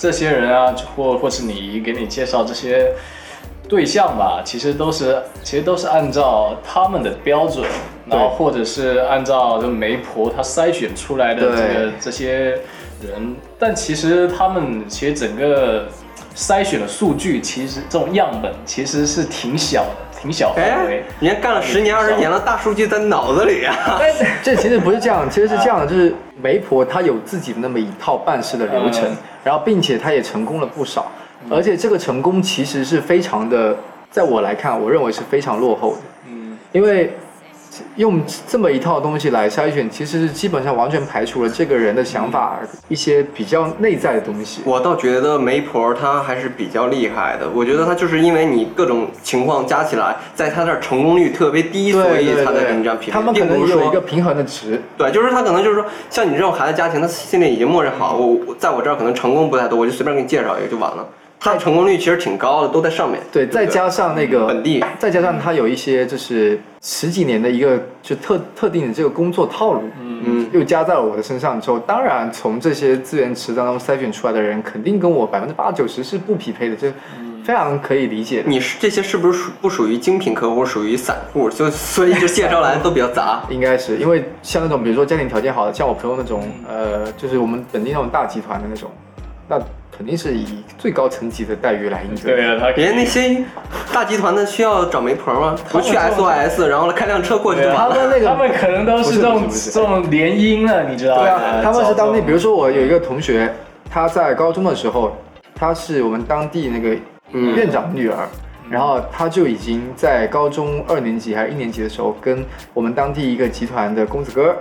这些人啊，或或是你给你介绍这些对象吧，其实都是其实都是按照他们的标准，然后或者是按照这媒婆她筛选出来的这个这些人，但其实他们其实整个筛选的数据，其实这种样本其实是挺小的，挺小范围哎。，人家干了十年二十年了，大数据在脑子里啊。这其实不是这样，其实是这样的，就是媒婆她有自己的那么一套办事的流程嗯，然后并且她也成功了不少，而且这个成功其实是非常的，在我来看，我认为是非常落后的，嗯，因为用这么一套东西来筛选，其实是基本上完全排除了这个人的想法一些比较内在的东西。我倒觉得媒婆她还是比较厉害的，我觉得她就是因为你各种情况加起来，在她这儿成功率特别低，所以她才跟你这样对，匹配，他们可能有一个平衡的值，对，就是他可能就是说，像你这种孩子家庭，他心里已经默认好，我我在我这儿可能成功不太多，我就随便给你介绍一个就完了。他的成功率其实挺高的，都在上面。对，不再加上那个本地，再加上它有一些就是十几年的一个就特特定的这个工作套路，嗯，又加在了我的身上之后，当然从这些资源池当中筛选出来的人，肯定跟我百分之八九十是不匹配的，这非常可以理解的。你是这些是不是属不属于精品客户，属于散户？就所以就介绍来的都比较杂。应该是因为像那种比如说家庭条件好的，像我朋友那种，呃，就是我们本地那种大集团的那种，那肯定是以最高层级的待遇来应对。对啊，他可以人家那些大集团的需要找媒婆吗？不去 SOS，然后开辆车过去就对啊完了。他们那个他们可能都是这种这种联姻了，你知道吗？对啊，他们是当地，比如说说我有一个同学，他在高中的时候，他是我们当地那个嗯院长女儿，然后他就已经在高中二年级还是一年级的时候，跟我们当地一个集团的公子哥儿，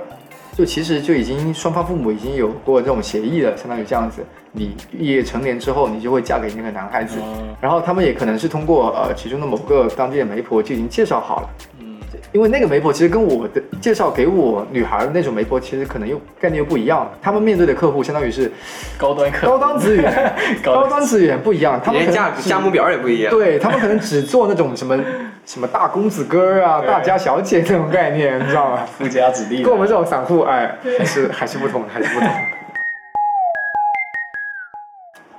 就其实就已经双方父母已经有过这种协议了，相当于这样子，你毕业成年之后，你就会嫁给那个男孩子，嗯然后他们也可能是通过呃其中的某个当地的媒婆就已经介绍好了。嗯因为那个媒婆其实跟我的介绍给我女孩的那种媒婆，其实可能又概念又不一样。他们面对的客户相当于是高端客高端资源，高高端资源不一样。他们连价价目表也不一样。对他们可能只做那种什么什么大公子哥儿啊、大家小姐那种概念，你知道吗？富家子弟，跟我们这种散户，哎，还是还是不同，还是不同。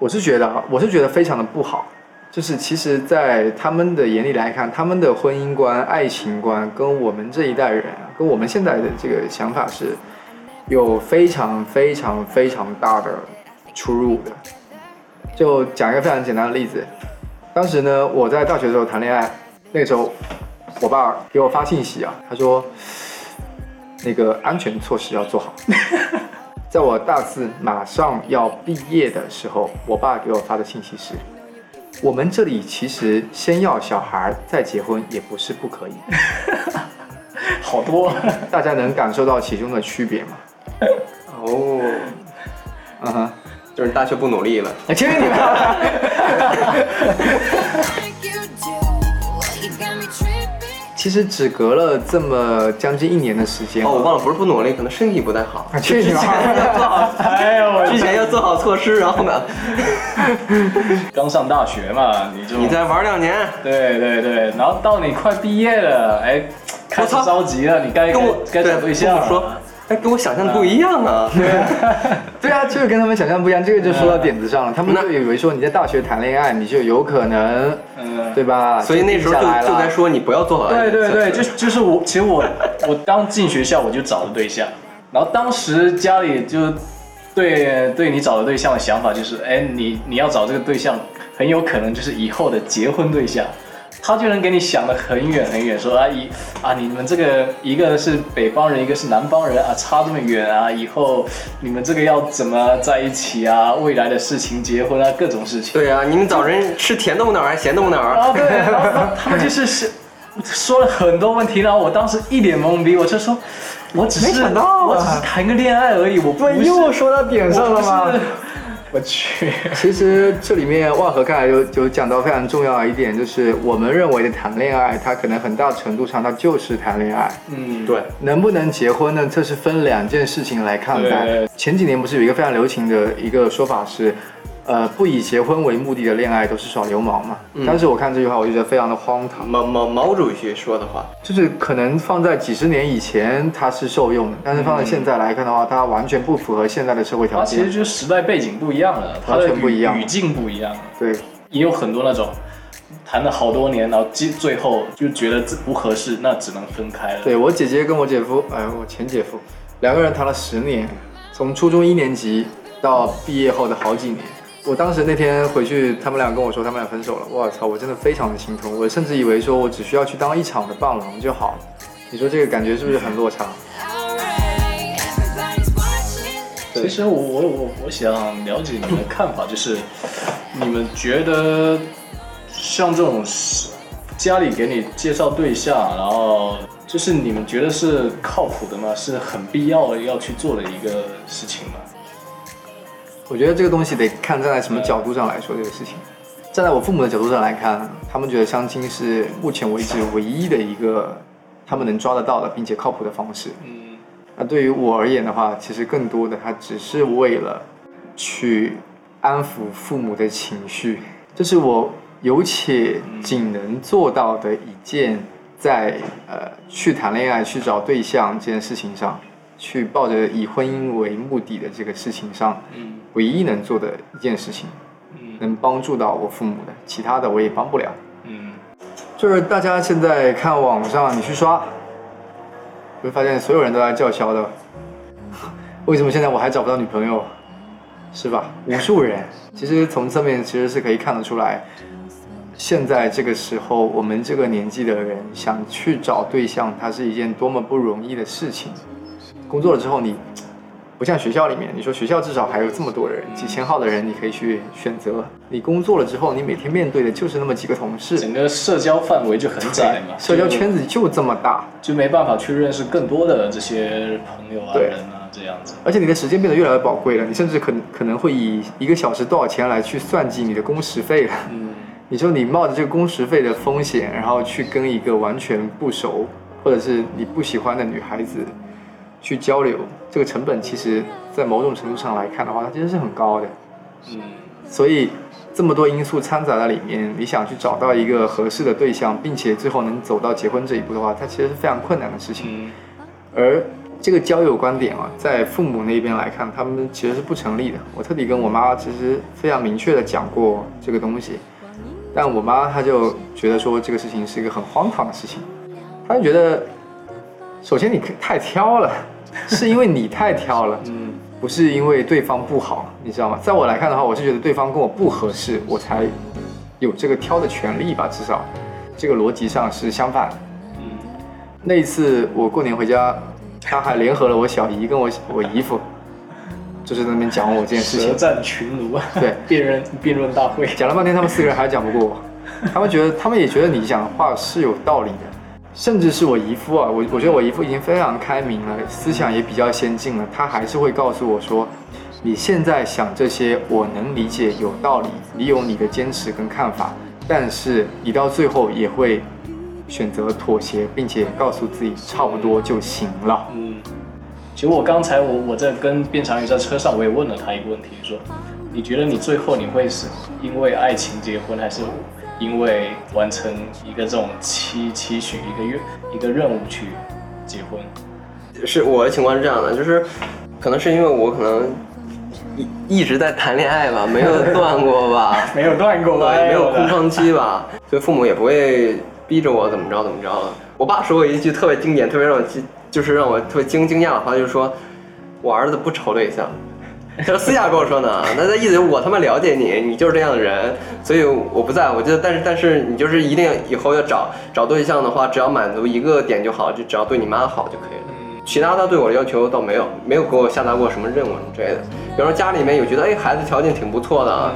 我是觉得啊，我是觉得非常的不好。就是其实，在他们的眼里来看，他们的婚姻观、爱情观跟我们这一代人，跟我们现在的这个想法是有非常非常非常大的出入的。就讲一个非常简单的例子，当时呢，我在大学的时候谈恋爱，那个时候我爸给我发信息啊，他说那个安全措施要做好。在我大四马上要毕业的时候，我爸给我发的信息是：我们这里其实先要小孩再结婚也不是不可以。好多，大家能感受到其中的区别吗？哦，嗯哼，就是大学不努力了。哎，去你的！其实只隔了这么将近一年的时间。哦，我忘了，不是不努力，可能身体不太好。啊，去你妈！要做好，哎呦，我之前要做好措施，然后呢，刚上大学嘛，你就你再玩两年，对对对，然后到你快毕业了，哎，开始我操着急了，你该跟我该找对象了跟我说，哎，跟我想象的不一样啊。对啊，就是跟他们想象不一样，这个就说到点子上了。他们就以为说你在大学谈恋爱，你就有可能，嗯，对吧？所以那时候就就该说你不要做好。对对对，就就是我，其实我我刚进学校我就找了对象，然后当时家里就对对你找的对象的想法就是，哎，你你要找这个对象，很有可能就是以后的结婚对象。他就能给你想的很远很远，说啊一啊你们这个一个是北方人，一个是南方人啊，差这么远啊，以后你们这个要怎么在一起啊？未来的事情，结婚啊，各种事情。对啊，你们找人吃甜豆腐脑还是咸豆腐脑啊？啊，对，然后他就是是 说了很多问题，然后我当时一脸懵逼，我就说，我只是没想到啊我只是谈个恋爱而已，我不对，是又说到点上了吗 我去，其实这里面万和刚才有有讲到非常重要的一点，就是我们认为的谈恋爱，它可能很大程度上它就是谈恋爱。嗯，对，能不能结婚呢？这是分两件事情来看待。前几年不是有一个非常流行的一个说法是，呃，不以结婚为目的的恋爱都是耍流氓嘛。当时我看这句话，我就觉得非常的荒唐。毛毛毛主席说的话，就是可能放在几十年以前它是受用的，但是放在现在来看的话，它完全不符合现在的社会条他其实。就是时代背景不一样了，他完的全不一样语语境不一样了，对，也有很多那种谈了好多年，然后最最后就觉得这不合适，那只能分开了。对我姐姐跟我姐夫，哎，我前姐夫，两个人谈了十年，从初中一年级到毕业后的好几年。我当时那天回去，他们俩跟我说他们俩分手了，我操，我真的非常的心痛。我甚至以为说我只需要去当一场的伴郎就好了。你说这个感觉是不是很落差？其实我我我我想了解你们的看法，就是你们觉得像这种家里给你介绍对象，然后就是你们觉得是靠谱的吗？是很必要要去做的一个事情吗？我觉得这个东西得看站在什么角度上来说这个事情。站在我父母的角度上来看，他们觉得相亲是目前为止唯一的一个他们能抓得到的并且靠谱的方式。嗯，那对于我而言的话，其实更多的它只是为了去安抚父母的情绪，这是我有且仅能做到的一件在呃去谈恋爱、去找对象这件事情上，去抱着以婚姻为目的的这个事情上，嗯唯一能做的一件事情，嗯能帮助到我父母的，其他的我也帮不了。嗯，就是大家现在看网上，你去刷，会发现所有人都在叫嚣的。为什么现在我还找不到女朋友？是吧？无数人，其实从侧面其实是可以看得出来，现在这个时候我们这个年纪的人想去找对象，它是一件多么不容易的事情。工作了之后你，不像学校里面，你说学校至少还有这么多人，几千号的人你可以去选择。你工作了之后，你每天面对的就是那么几个同事，整个社交范围就很窄嘛，社交圈子就这么大，就没办法去认识更多的这些朋友啊、对人啊这样子。而且你的时间变得越来越宝贵了，你甚至可可能会以一个小时多少钱来去算计你的工时费了。嗯，你说你冒着这个工时费的风险，然后去跟一个完全不熟或者是你不喜欢的女孩子去交流，这个成本其实，在某种程度上来看的话，它其实是很高的。嗯，所以这么多因素掺杂在里面，你想去找到一个合适的对象，并且最后能走到结婚这一步的话，它其实是非常困难的事情。嗯，而这个交友观点啊，在父母那边来看，他们其实是不成立的。我特地跟我妈其实非常明确的讲过这个东西，但我妈她就觉得说这个事情是一个很荒唐的事情，她就觉得，首先你太挑了，是因为你太挑了，嗯，不是因为对方不好，你知道吗？在我来看的话，我是觉得对方跟我不合适，我才有这个挑的权利吧，至少这个逻辑上是相反的。嗯那一次我过年回家，他还联合了我小姨跟我我姨夫，就是在那边讲我这件事情舌。战群儒啊，对辩论辩论大会，讲了半天，他们四个人还是讲不过我。他们觉得，他们也觉得你讲的话是有道理的，甚至是我姨夫啊，我我觉得我姨夫已经非常开明了，思想也比较先进了，他还是会告诉我说，你现在想这些，我能理解有道理，你有你的坚持跟看法，但是你到最后也会选择妥协，并且告诉自己差不多就行了。嗯，其实我刚才我我在跟卞长宇在车上，我也问了他一个问题，说你觉得你最后你会是因为爱情结婚，还是因为完成一个这种期期许一个月一个任务去结婚？是我的情况是这样的，就是可能是因为我可能一一直在谈恋爱吧，没有断过吧，没有断过吧？对，没有空。窗期吧，所以父母也不会逼着我怎么着怎么着。我爸说过一句特别经典、特别让我惊，就是让我特别惊惊讶的话，就是说我儿子不愁对象。他私下跟我说呢，那他意思就是我他妈了解你，你就是这样的人，所以我不在乎。就但是但是你就是一定以后要找找对象的话，只要满足一个点就好，就只要对你妈好就可以了。其他他对我的要求倒没有，没有给我下达过什么任务之类的。比方说家里面有觉得哎孩子条件挺不错的啊，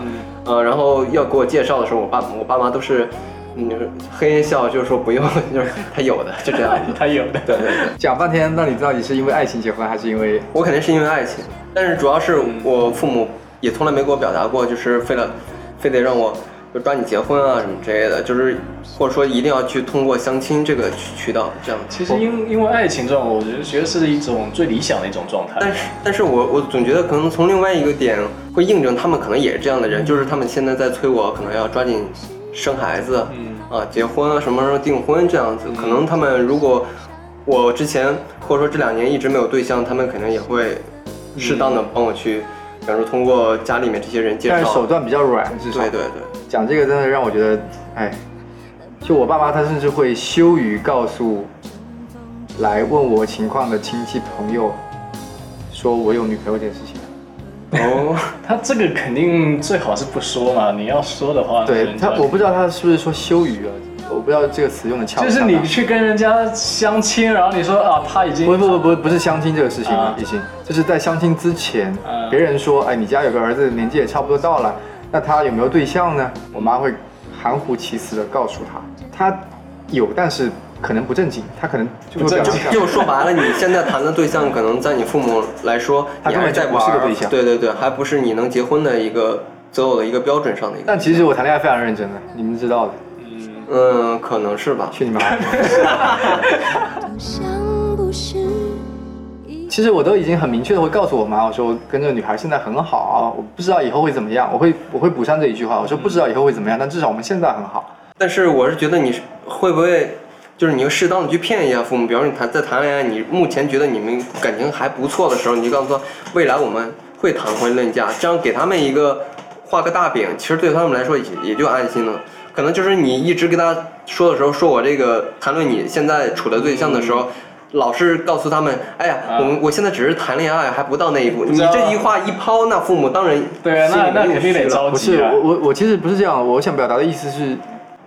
呃，然后要给我介绍的时候，我爸我爸妈都是，嗯，就是嘿嘿笑，就是说不用，就是他有的，就这样子。他有的，对对对，讲半天，那你到底是因为爱情结婚，还是因为我肯定是因为爱情，但是主要是我父母也从来没给我表达过，就是非了非得让我就抓你结婚啊什么之类的，就是或者说一定要去通过相亲这个渠渠道这样。其实因因为爱情这种，我觉得觉得是一种最理想的一种状态。但是，但是我我总觉得可能从另外一个点会印证他们可能也是这样的人，就是他们现在在催我，可能要抓紧生孩子，嗯啊，结婚啊，什么时候订婚这样子。可能他们如果我之前或者说这两年一直没有对象，他们可能也会适当的帮我去，比方说通过家里面这些人介绍但是手。段比较软，至少对对对，讲这个真的让我觉得，哎，就我爸妈他甚至会羞于告诉来问我情况的亲戚朋友，说我有女朋友这件事情。哦，他这个肯定最好是不说嘛，你要说的话，对他，我不知道他是不是说羞于啊，我不知道这个词用的恰不恰当。就是你去跟人家相亲，然后你说啊，他已经不不不不不是相亲这个事情啊已经。就是在相亲之前啊，别人说，哎，你家有个儿子，年纪也差不多到了，那他有没有对象呢？我妈会含糊其辞的告诉他，他有，但是可能不正经，他可能就就就说白了，你现在谈的对象，可能在你父母来说，他你还在根本就不是个对象对对对，还不是你能结婚的一个择偶的一个标准上的一个。但其实我谈恋爱非常认真的，你们知道的。嗯，可能是吧。去你妈！其实我都已经很明确的会告诉我妈，我说我跟这个女孩现在很好啊，我不知道以后会怎么样，我会我会补上这一句话，我说不知道以后会怎么样，但至少我们现在很好。但是我是觉得你会不会，就是你要适当的去骗一下父母，比方说你谈在谈恋爱，你目前觉得你们感情还不错的时候，你就告诉说未来我们会谈婚论嫁，这样给他们一个画个大饼，其实对他们来说也也就安心了。可能就是你一直跟他说的时候，说我这个谈论你现在处的对象的时候。老是告诉他们，哎呀，啊我们我现在只是谈恋爱，还不到那一步。你这一话一抛，那父母当然对啊，那心里面又那肯定得着急啊。是我我我其实不是这样，我想表达的意思是，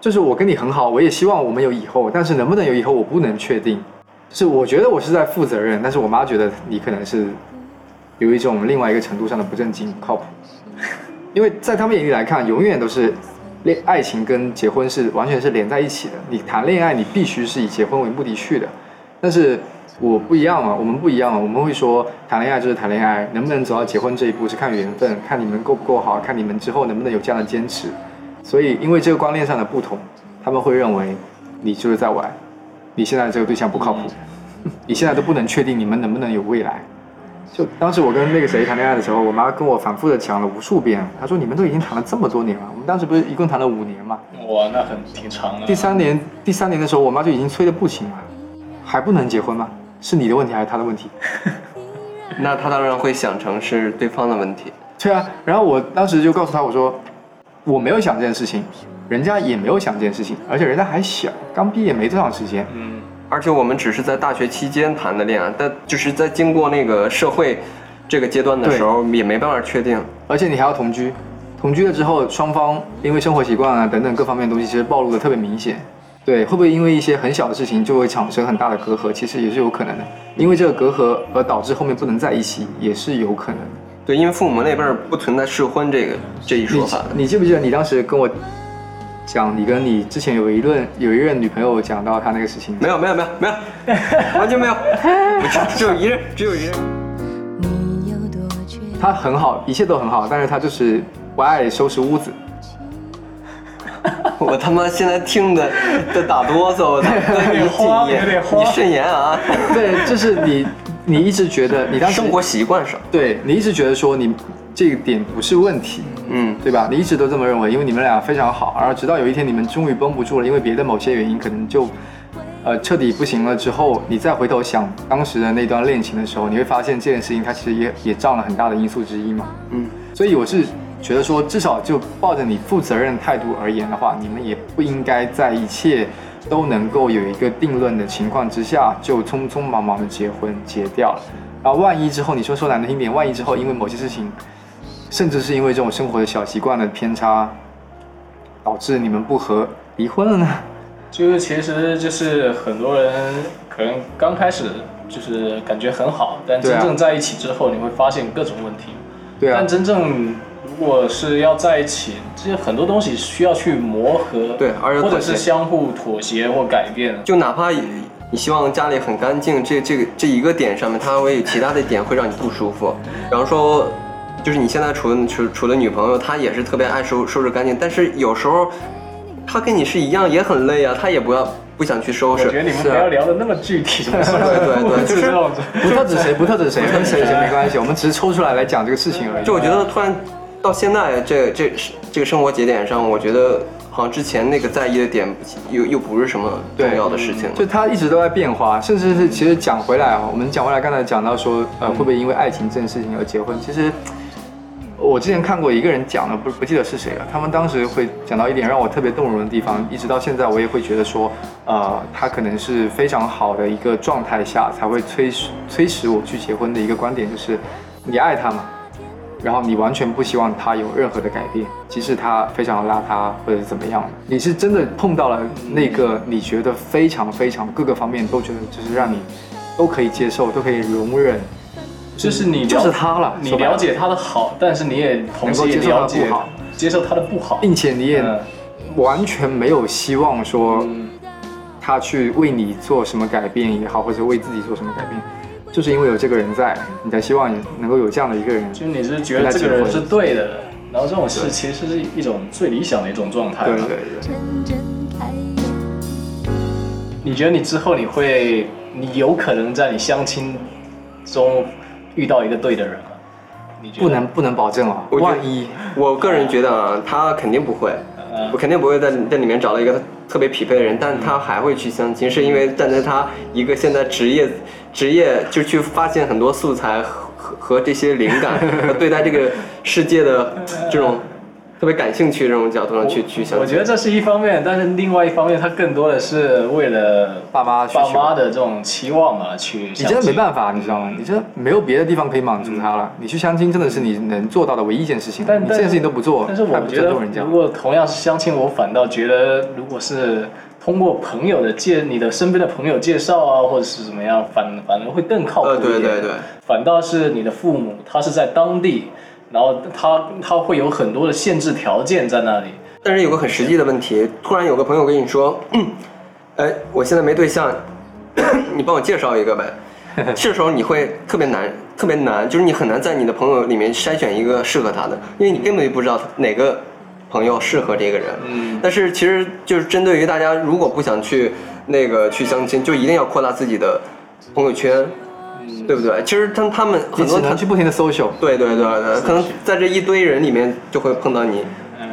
就是我跟你很好，我也希望我们有以后，但是能不能有以后我不能确定。是我觉得我是在负责任，但是我妈觉得你可能是有一种另外一个程度上的不正经、不靠谱。因为在他们眼里来看，永远都是恋爱情跟结婚是完全是连在一起的。你谈恋爱，你必须是以结婚为目的去的。但是我不一样嘛，我们不一样嘛，我们会说谈恋爱就是谈恋爱，能不能走到结婚这一步是看缘分，看你们够不够好，看你们之后能不能有这样的坚持。所以因为这个观念上的不同，他们会认为你就是在玩，你现在这个对象不靠谱，你现在都不能确定你们能不能有未来。就当时我跟那个谁谈恋爱的时候，我妈跟我反复的讲了无数遍，她说你们都已经谈了这么多年了，我们当时不是一共谈了五年嘛，哇，那很挺长的。第三年第三年的时候，我妈就已经催得不行了，还不能结婚吗？是你的问题还是他的问题？那他当然会想成是对方的问题。对啊，然后我当时就告诉他，我说我没有想这件事情，人家也没有想这件事情，而且人家还小，刚毕业没多长时间。嗯，而且我们只是在大学期间谈的恋爱，但就是在经过那个社会这个阶段的时候，也没办法确定。而且你还要同居，同居了之后，双方因为生活习惯啊等等各方面的东西，其实暴露的特别明显。对，会不会因为一些很小的事情就会产生很大的隔阂？其实也是有可能的，因为这个隔阂而导致后面不能在一起，也是有可能的。对，因为父母那辈儿不存在试婚这个这一说法。你你记不记得你当时跟我讲，你跟你之前有一任有一任女朋友讲到她那个事情？没有没有没有没有，完全没有，只有一任，只有一任。你有多缺她很好，一切都很好，但是他就是不爱收拾屋子。我他妈现在听的的打哆嗦，我操！有点慌有点慌你慎言啊！对，就是你你一直觉得 你当时生活习惯上，对你一直觉得说你这一点不是问题，嗯，对吧？你一直都这么认为，因为你们俩非常好，然后直到有一天你们终于绷不住了，因为别的某些原因，可能就呃彻底不行了之后，你再回头想当时的那段恋情的时候，你会发现这件事情它其实也也占了很大的因素之一嘛。嗯，所以我是觉得说，至少就抱着你负责任的态度而言的话，你们也不应该在一切都能够有一个定论的情况之下，就匆匆忙忙的结婚结掉了。然后万一之后，你说说难听点，万一之后因为某些事情，甚至是因为这种生活的小习惯的偏差，导致你们不和离婚了呢？就是其实就是很多人可能刚开始就是感觉很好，但真正在一起之后，你会发现各种问题。对啊但，真正如果是要在一起，这些很多东西需要去磨合，对而且或者是相互妥协或改变。就哪怕你希望家里很干净，这这个这一个点上面，它会有其他的点会让你不舒服。比方说，就是你现在处的处处的女朋友，她也是特别爱收收拾干净，但是有时候她跟你是一样，也很累啊，她也不要不想去收拾。我觉得你们不要聊的那么具体？对对对就这样子。不特指谁，不特指谁，跟谁谁没关系，我们只是抽出来来讲这个事情而已。就我觉得突然到现在这这这个生活节点上，我觉得好像之前那个在意的点又又不是什么重要的事情了。就它一直都在变化，甚至是其实讲回来啊，我们讲回来，刚才讲到说，呃，会不会因为爱情这件事情而结婚？其实我之前看过一个人讲的，不不记得是谁了。他们当时会讲到一点让我特别动容的地方，一直到现在我也会觉得说，呃，他可能是非常好的一个状态下才会催使催使我去结婚的一个观点，就是你爱他嘛，然后你完全不希望他有任何的改变，即使他非常邋遢或者是怎么样，你是真的碰到了那个你觉得非常非常各个方面都觉得就是让你都可以接受、都可以容忍，就是你就是他了你了了解。他的好，但是你也同时也能够接受他了解的不好。接受他的不好，并且你也嗯完全没有希望说他去为你做什么改变也好，或者为自己做什么改变，就是因为有这个人在，你才希望你能够有这样的一个人。就你是觉得这个人是对的，然后这种事其实是一种最理想的一种状态。对对对。你觉得你之后你会，你有可能在你相亲中遇到一个对的人吗？你不能不能保证哦，我觉得万一我个人觉得啊，他肯定不会，嗯我肯定不会在在里面找到一个特别匹配的人，但他还会去相亲，是因为站在他一个现在职业职业就去发现很多素材和和和这些灵感 和对待这个世界的 这种特别感兴趣这种角度上去去想。我觉得这是一方面，但是另外一方面，他更多的是为了爸妈爸妈的这种期望啊去。你真的没办法，你知道吗？你真的没有别的地方可以满足他了。你去相亲真的是你能做到的唯一一件事情，但你这件事情都不做，但是我觉得如。果同样是相亲，我反倒觉得，如果是通过朋友的介，你的身边的朋友介绍啊，或者是怎么样，反反而会更靠谱呃，一点。对对对，反倒是你的父母，他是在当地，然后他他会有很多的限制条件在那里。但是有个很实际的问题，突然有个朋友跟你说，嗯，哎，我现在没对象，你帮我介绍一个呗。这时候你会特别难，特别难，就是你很难在你的朋友里面筛选一个适合他的，因为你根本就不知道哪个朋友适合这个人。嗯但是其实就是针对于大家，如果不想去那个去相亲，就一定要扩大自己的朋友圈，对不对？其实他他们很多他去不停的 social。对对对对，可能在这一堆人里面就会碰到你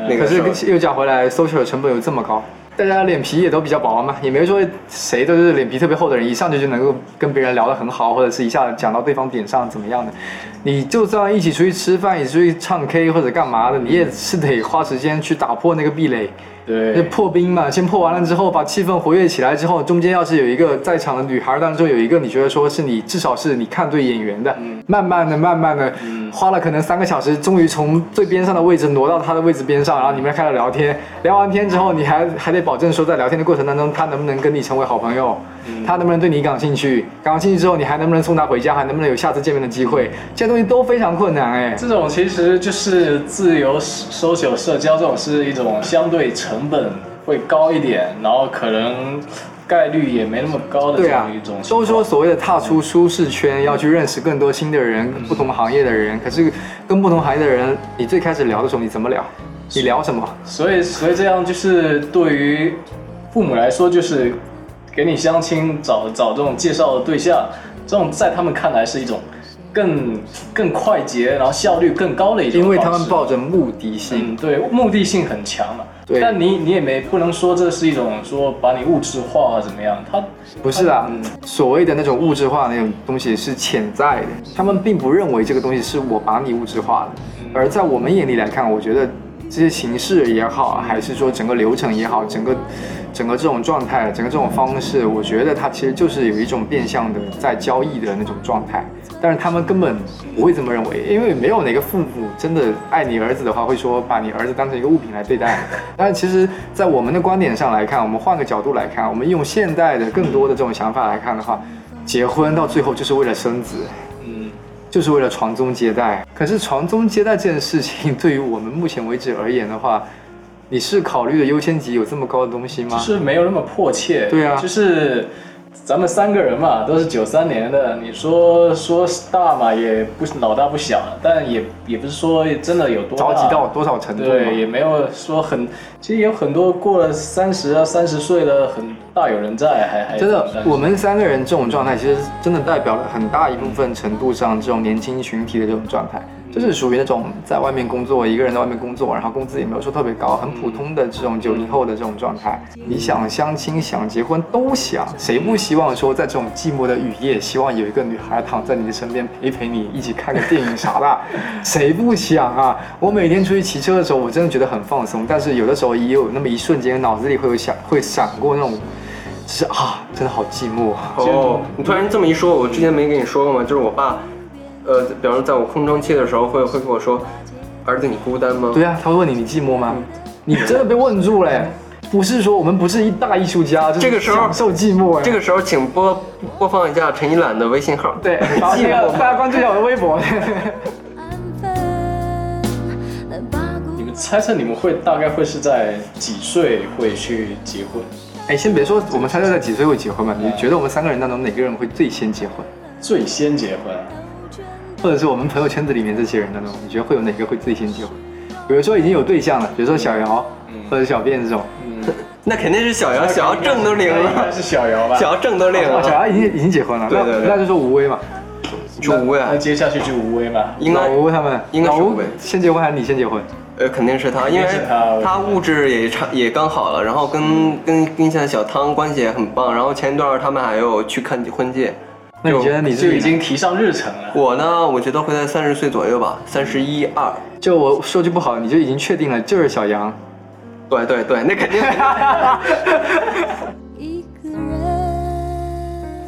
那个可。是又讲回来，social 的成本有这么高，大家脸皮也都比较薄嘛，也没说谁都是脸皮特别厚的人，一上去就能够跟别人聊得很好，或者是一下子讲到对方点上怎么样的。你就算一起出去吃饭，一起出去唱 K 或者干嘛的，你也是得花时间去打破那个壁垒。对，破冰嘛，先破完了之后，把气氛活跃起来之后，中间要是有一个在场的女孩当中有一个你觉得说是你至少是你看对眼缘的，慢慢的、慢慢的，花了可能三个小时，终于从最边上的位置挪到她的位置边上，然后你们开始聊天，聊完天之后，你还还得保证说在聊天的过程当中，她能不能跟你成为好朋友，她能不能对你感兴趣，感兴趣之后，你还能不能送他回家，还能不能有下次见面的机会，这些东西都非常困难哎。这种其实就是自由 social 社交，这种是一种相对成本会高一点，然后可能概率也没那么高的这样一种。都说所谓的踏出舒适圈，要去认识更多新的人、不同行业的人。可是跟不同行业的人，你最开始聊的时候，你怎么聊？你聊什么？所以，所以这样就是对于父母来说，就是给你相亲找找这种介绍的对象，这种在他们看来是一种更更快捷，然后效率更高的一种因为他们抱着目的性。嗯，对，目的性很强嘛。对。但你你也没不能说这是一种说把你物质化啊怎么样，他不是啊嗯，所谓的那种物质化那种东西是潜在的，他们并不认为这个东西是我把你物质化的，而在我们眼里来看，我觉得这些形式也好，还是说整个流程也好，整个整个这种状态，整个这种方式，我觉得它其实就是有一种变相的在交易的那种状态。但是他们根本不会这么认为，因为没有哪个父母真的爱你儿子的话，会说把你儿子当成一个物品来对待。但是其实，在我们的观点上来看，我们换个角度来看，我们用现代的更多的这种想法来看的话，结婚到最后就是为了生子，就是为了传宗接代。可是传宗接代这件事情，对于我们目前为止而言的话，你是考虑的优先级有这么高的东西吗？就是没有那么迫切。对啊就是咱们三个人嘛，都是九三年的，你说说大嘛，也不是老大不小，但也也不是说真的有多大。着急到多少程度？对，也没有说很，其实有很多过了三十啊、三十岁的很大有人在，还还真的，我们三个人这种状态，其实真的代表了很大一部分程度上这种年轻群体的这种状态，就是属于那种在外面工作，一个人在外面工作，然后工资也没有说特别高，很普通的这种九零后的这种状态。你想相亲、想结婚都想，谁不希望说在这种寂寞的雨夜，希望有一个女孩躺在你的身边陪陪你，一起看个电影啥的，谁不想啊？我每天出去骑车的时候，我真的觉得很放松，但是有的时候也有那么一瞬间，脑子里会有想，会闪过那种。就是啊，真的好寂寞啊！哦，你突然这么一说，我之前没跟你说过吗？就是我爸，呃，比方说在我空窗期的时候，会会跟我说，儿子你孤单吗？对啊，他会问你你寂寞吗？你真的被问住了！不是说我们不是一大艺术家，就是这个时候享受寂寞哎。这个时候请播播放一下陈一览的微信号。对，然后这个大家关注一下我的微博。你们猜测你们会大概会是在几岁会去结婚？哎，先别说我们猜测在几岁会结婚嘛，你觉得我们三个人当中哪个人会最先结婚？最先结婚？或者是我们朋友圈子里面这些人当中，你觉得会有哪个会最先结婚？比如说已经有对象了，比如说小姚或者小便这种。那肯定是小姚，小姚证都领应该了，是小姚吧？小姚证都领了，小。姚已经 已经结婚了，对对对那那就说吴威嘛，就无呀那，接下去就吴威嘛。应该吴他们，应该是吴威先结婚还是你先结婚？呃肯定是他，因为他物质也差也刚好了，然后跟跟跟现在小汤关系也很棒，然后前一段他们还有去看婚戒。那你觉得你就已经提上日程了。我呢，我觉得会在三十岁左右吧，三十一二。就我说句不好，你就已经确定了就是小杨。对对对，那肯定。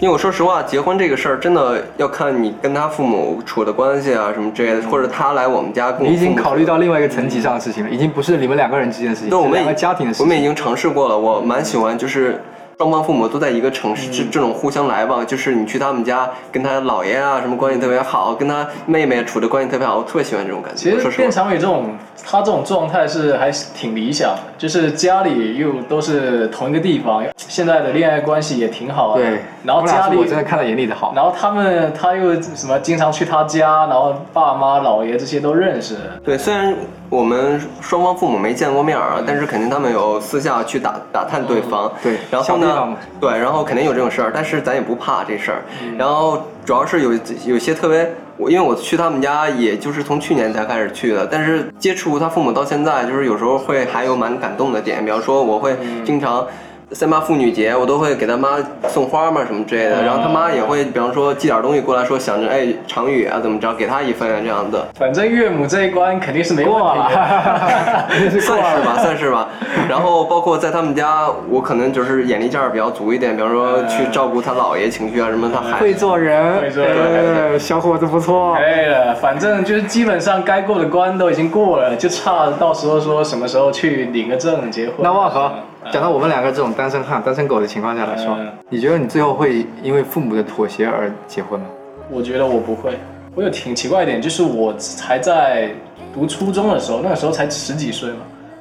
因为我说实话，结婚这个事儿真的要看你跟他父母处的关系啊，什么之类的，或者他来我们家跟我你已经考虑到另外一个层级上的事情了，已经不是你们两个人之间的事情，对，我们是两个家庭的事情。我们已经尝试过了，我蛮喜欢，就是双方父母都在一个城市，这、这种互相来往，就是你去他们家，跟他姥爷啊什么关系特别好，跟他妹妹处的关系特别好，我特别喜欢这种感觉。其实卞说实话，长宇这种，他这种状态是还是挺理想的，就是家里又都是同一个地方，现在的恋爱关系也挺好的。对，然后家里我真的看在眼里的好。然后他们他又什么经常去他家，然后爸妈、姥爷这些都认识。对，虽然我们双方父母没见过面啊，但是肯定他们有私下去打打探对方。对然后呢对，然后肯定有这种事儿，但是咱也不怕这事儿。嗯然后主要是有有些特别我因为我去他们家，也就是从去年才开始去的，但是接触他父母到现在，就是有时候会还有蛮感动的点，比方说我会经常。三八妇女节，我都会给他妈送花嘛，什么之类的。然后他妈也会，比方说寄点东西过来，说想着哎常宇啊怎么着，给他一份啊这样的。反正岳母这一关肯定是没问题的。算是吧，算是吧。然后包括在他们家，我可能就是眼力劲儿比较足一点，比方说去照顾他姥爷情绪啊什么，他还会做人，会做人小伙子不错。可以了，反正就是基本上该过的关都已经过了，就差到时候说什么时候去领个证结婚。那万和，讲到我们两个这种单身汉、单身狗的情况下来说嗯，你觉得你最后会因为父母的妥协而结婚吗？我觉得我不会，我有挺奇怪一点，就是我还在读初中的时候，那个时候才十几岁嘛，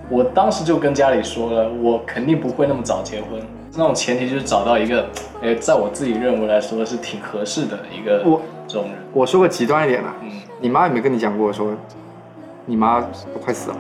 我当时就跟家里说了，我肯定不会那么早结婚。那种前提就是找到一个，哎，在我自己认为来说是挺合适的一个我这种人。我说个极端一点的，嗯，你妈有没有跟你讲过说，你妈都快死了？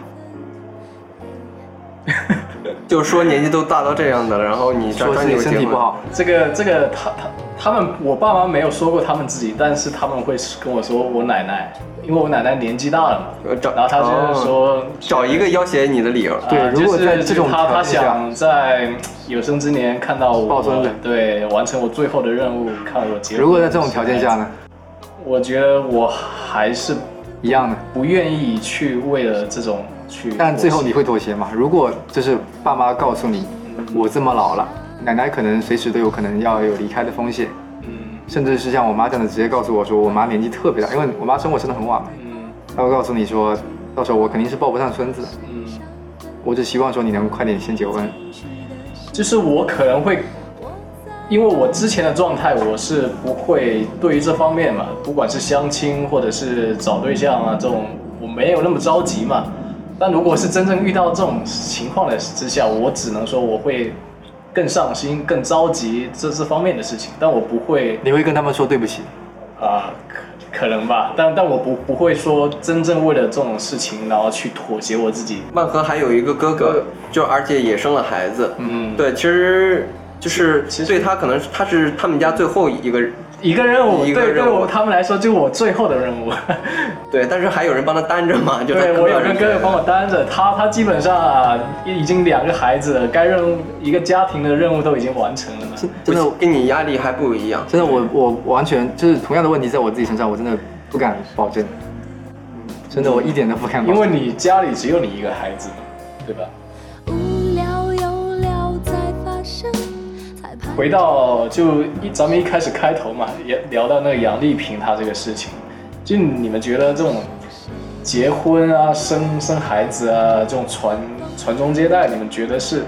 就是说年纪都大到这样的了，然后你说自己身体不好，这个这个他他他们，我爸妈没有说过他们自己，但是他们会跟我说我奶奶，因为我奶奶年纪大了嘛，呃找然后他就是说。找一个要挟你的理由。对啊如果在就是这种他他条件下想在有生之年看到我抱孙子对，完成我最后的任务，看我结婚。如果在这种条件下呢，我觉得我还是一样的。不愿意去为了这种去。但最后你会妥协吗？如果就是爸妈告诉你，我这么老了，奶奶可能随时都有可能要有离开的风险，嗯甚至是像我妈这样的直接告诉我说，我妈年纪特别大，因为我妈生我生的很晚嘛，嗯她会告诉你说，到时候我肯定是抱不上孙子，嗯，我只希望说你能快点先结婚。就是我可能会。因为我之前的状态，我是不会对于这方面嘛，不管是相亲或者是找对象啊这种，我没有那么着急嘛。但如果是真正遇到这种情况的之下，我只能说我会更上心、更着急这这方面的事情，但我不会你会跟他们说对不起，啊、可可能吧，但但我不不会说真正为了这种事情，然后去妥协我自己。万和还有一个哥哥，就而且也生了孩子。嗯，对，其实就是其实对他可能他是他们家最后一个，一个任务，一个对对我他们来说，就是我最后的任务。对，但是还有人帮他担着嘛，就对我有人哥哥哥帮我担着，他他基本上啊已经两个孩子了，该任务一个家庭的任务都已经完成了嘛。真的跟你压力还不一样。真的我我完全就是同样的问题在我自己身上，我真的不敢保证，真的我一点都不敢保证。因为你家里只有你一个孩子嘛，对吧？回到就一咱们一开始开头嘛，也聊到那个杨丽萍她这个事情，就你们觉得这种结婚啊、生生孩子啊这种传传宗接代，你们觉得是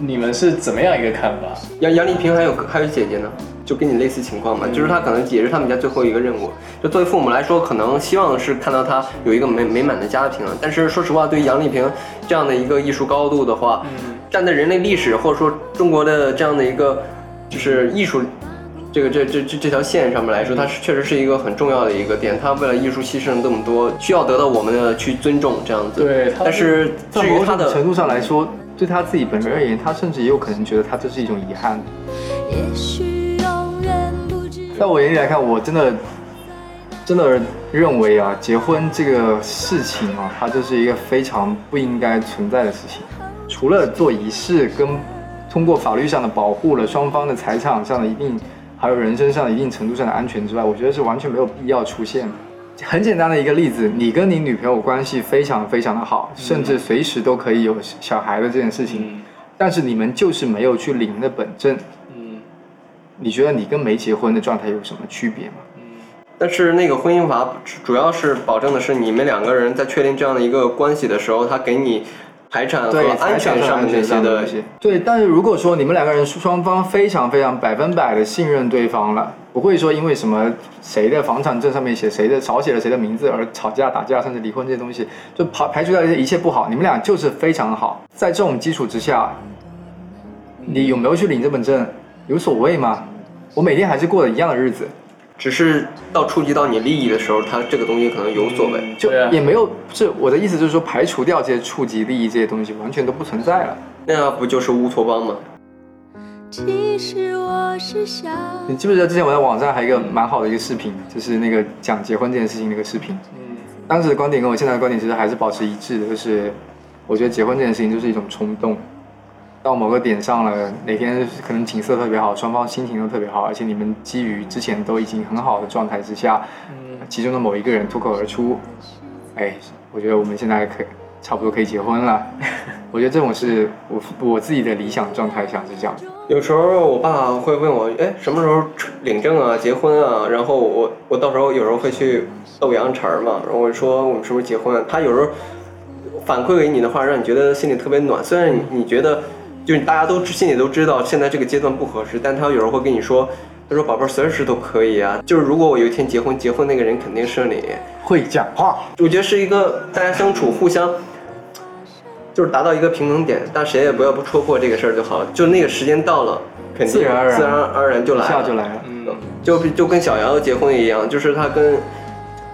你们是怎么样一个看法？杨杨丽萍还有还有姐姐呢，就跟你类似情况嘛，就是她可能也是他们家最后一个任务。就作为父母来说，可能希望是看到她有一个美美满的家庭，但是说实话，对于杨丽萍这样的一个艺术高度的话，站在人类历史或者说中国的这样的一个就是艺术。这个这这这这条线上面来说，它是确实是一个很重要的一个点。他为了艺术牺牲这么多，需要得到我们的去尊重这样子。对但是在至于他的某种程度上来说，对他自己本人而言，他甚至也有可能觉得他这是一种遗憾。也许永远不知在我眼里来看，我真的真的认为啊，结婚这个事情啊，它就是一个非常不应该存在的事情。除了做仪式跟通过法律上的保护了双方的财产上的一定，还有人身上的一定程度上的安全之外，我觉得是完全没有必要出现的。很简单的一个例子，你跟你女朋友关系非常非常的好，甚至随时都可以有小孩的这件事情，嗯但是你们就是没有去领那本证，嗯你觉得你跟没结婚的状态有什么区别吗？但是那个婚姻法主要是保证的是你们两个人在确定这样的一个关系的时候，他给你财产和对，安全上面那些的东西。对，但是如果说你们两个人双方非常非常百分百的信任对方了，不会说因为什么谁的房产证上面写谁的少写了谁的名字而吵架打架，甚至离婚这些东西，就排排除掉一切不好，你们俩就是非常好。在这种基础之下，你有没有去领这本证有所谓吗？我每天还是过的一样的日子，只是到触及到你利益的时候，他这个东西可能有所谓。就也没有，是我的意思就是说，排除掉这些触及利益这些东西，完全都不存在了。那不就是乌托邦吗？其实我是想。你记不记得之前我在网上还有一个蛮好的一个视频，就是那个讲结婚这件事情那个视频。嗯，当时的观点跟我现在的观点其实还是保持一致的，就是我觉得结婚这件事情就是一种冲动，到某个点上了，哪天可能景色特别好，双方心情都特别好，而且你们基于之前都已经很好的状态之下，其中的某一个人脱口而出，哎，我觉得我们现在可以差不多可以结婚了。我觉得这种是我我自己的理想状态下是这样。有时候我爸会问我，哎，什么时候领证啊、结婚啊？然后我我到时候有时候会去逗杨晨儿嘛，然后我说我们什么时候结婚？他有时候反馈给你的话，让你觉得心里特别暖。虽然你你觉得就是大家都知心里都知道现在这个阶段不合适，但他有时候会跟你说，他说宝贝儿随时都可以啊。就是如果我有一天结婚，结婚那个人肯定是你。会讲话，我觉得是一个大家相处互相，就是达到一个平衡点，但谁也不要不戳破这个事儿就好了。就那个时间到了，肯定自然而然自然而然就来了，下就来了。嗯，就就跟小姚结婚一样，就是他跟，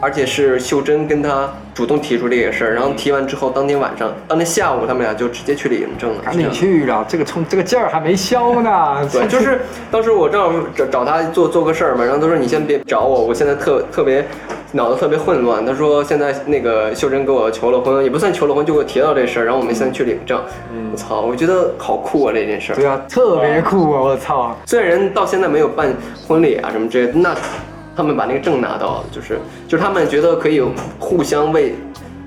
而且是秀珍跟他主动提出这个事儿，然后提完之后，当天晚上，当天下午他们俩就直接去领证了。赶紧去了，这个冲这个劲儿还没消呢。对，就是当时我正好找找他做做个事儿嘛，然后他说你先别找我，我现在特特别脑子特别混乱。他说现在那个秀珍给我求了婚，也不算求了婚，就给我提到这事儿，然后我们现在去领证。嗯我操，我觉得好酷啊这件事儿。对啊，特别酷啊！我操，虽然人到现在没有办婚礼啊什么之类的，那他们把那个证拿到了，就是就是他们觉得可以互相为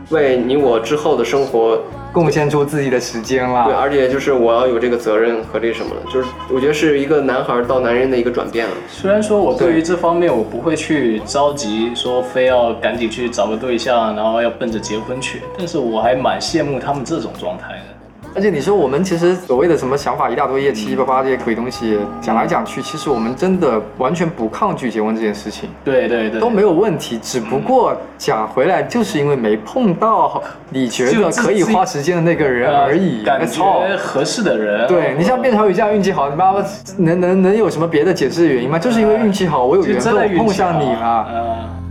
为你我之后的生活贡献出自己的时间对，而且就是我要有这个责任和这什么的，就是我觉得是一个男孩到男人的一个转变了。虽然说我对于这方面我不会去着急说非要赶紧去找个对象，然后要奔着结婚去，但是我还蛮羡慕他们这种状态的。而且你说我们其实所谓的什么想法一大堆，七七八八这些鬼东西，讲来讲去，其实我们真的完全不抗拒结婚这件事情，对对对，都没有问题。只不过讲回来，就是因为没碰到你觉得可以花时间的那个人呃而已。感操觉合适的人。对你像卞小雨这样运气好，你妈妈能能能有什么别的解释的原因吗？就是因为运气好，我有缘分，碰上你了。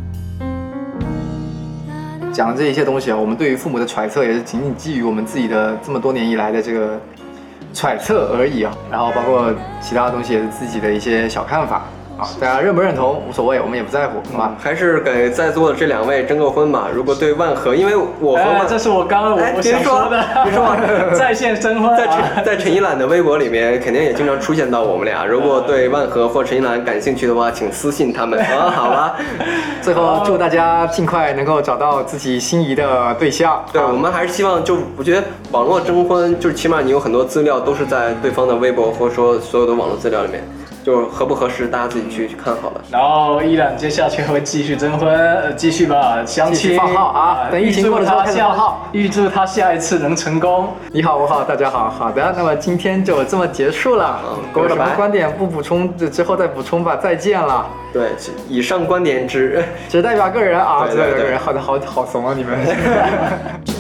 讲的这一些东西啊，我们对于父母的揣测也是仅仅基于我们自己的这么多年以来的这个揣测而已啊。然后包括其他的东西也是自己的一些小看法啊，大家认不认同无所谓，我们也不在乎，好吧？还是给在座的这两位征个婚吧。如果对万和，因为我和哎，万，这是我刚刚我想说的，别说 在线征婚在啊。陈在陈一兰的微博里面，肯定也经常出现到我们俩。如果对万和或陈一兰感兴趣的话，请私信他们啊。好吧，最后祝大家尽快能够找到自己心仪的对象。对啊我们还是希望就我觉得网络征婚，就是起码你有很多资料都是在对方的微博或者说所有的网络资料里面，就合不合适，大家自己去去看好了。然后依然接下去会继续征婚，呃继续吧，相亲放号啊等疫情过了之后号预祝他下一次能成功。你好，我好，大家好，好的，那么今天就这么结束了。有什么观点不补充，之后再补充吧。再见了，对，以上观点只 只代表个人啊，对只代表个人。好的，好好怂啊，你们。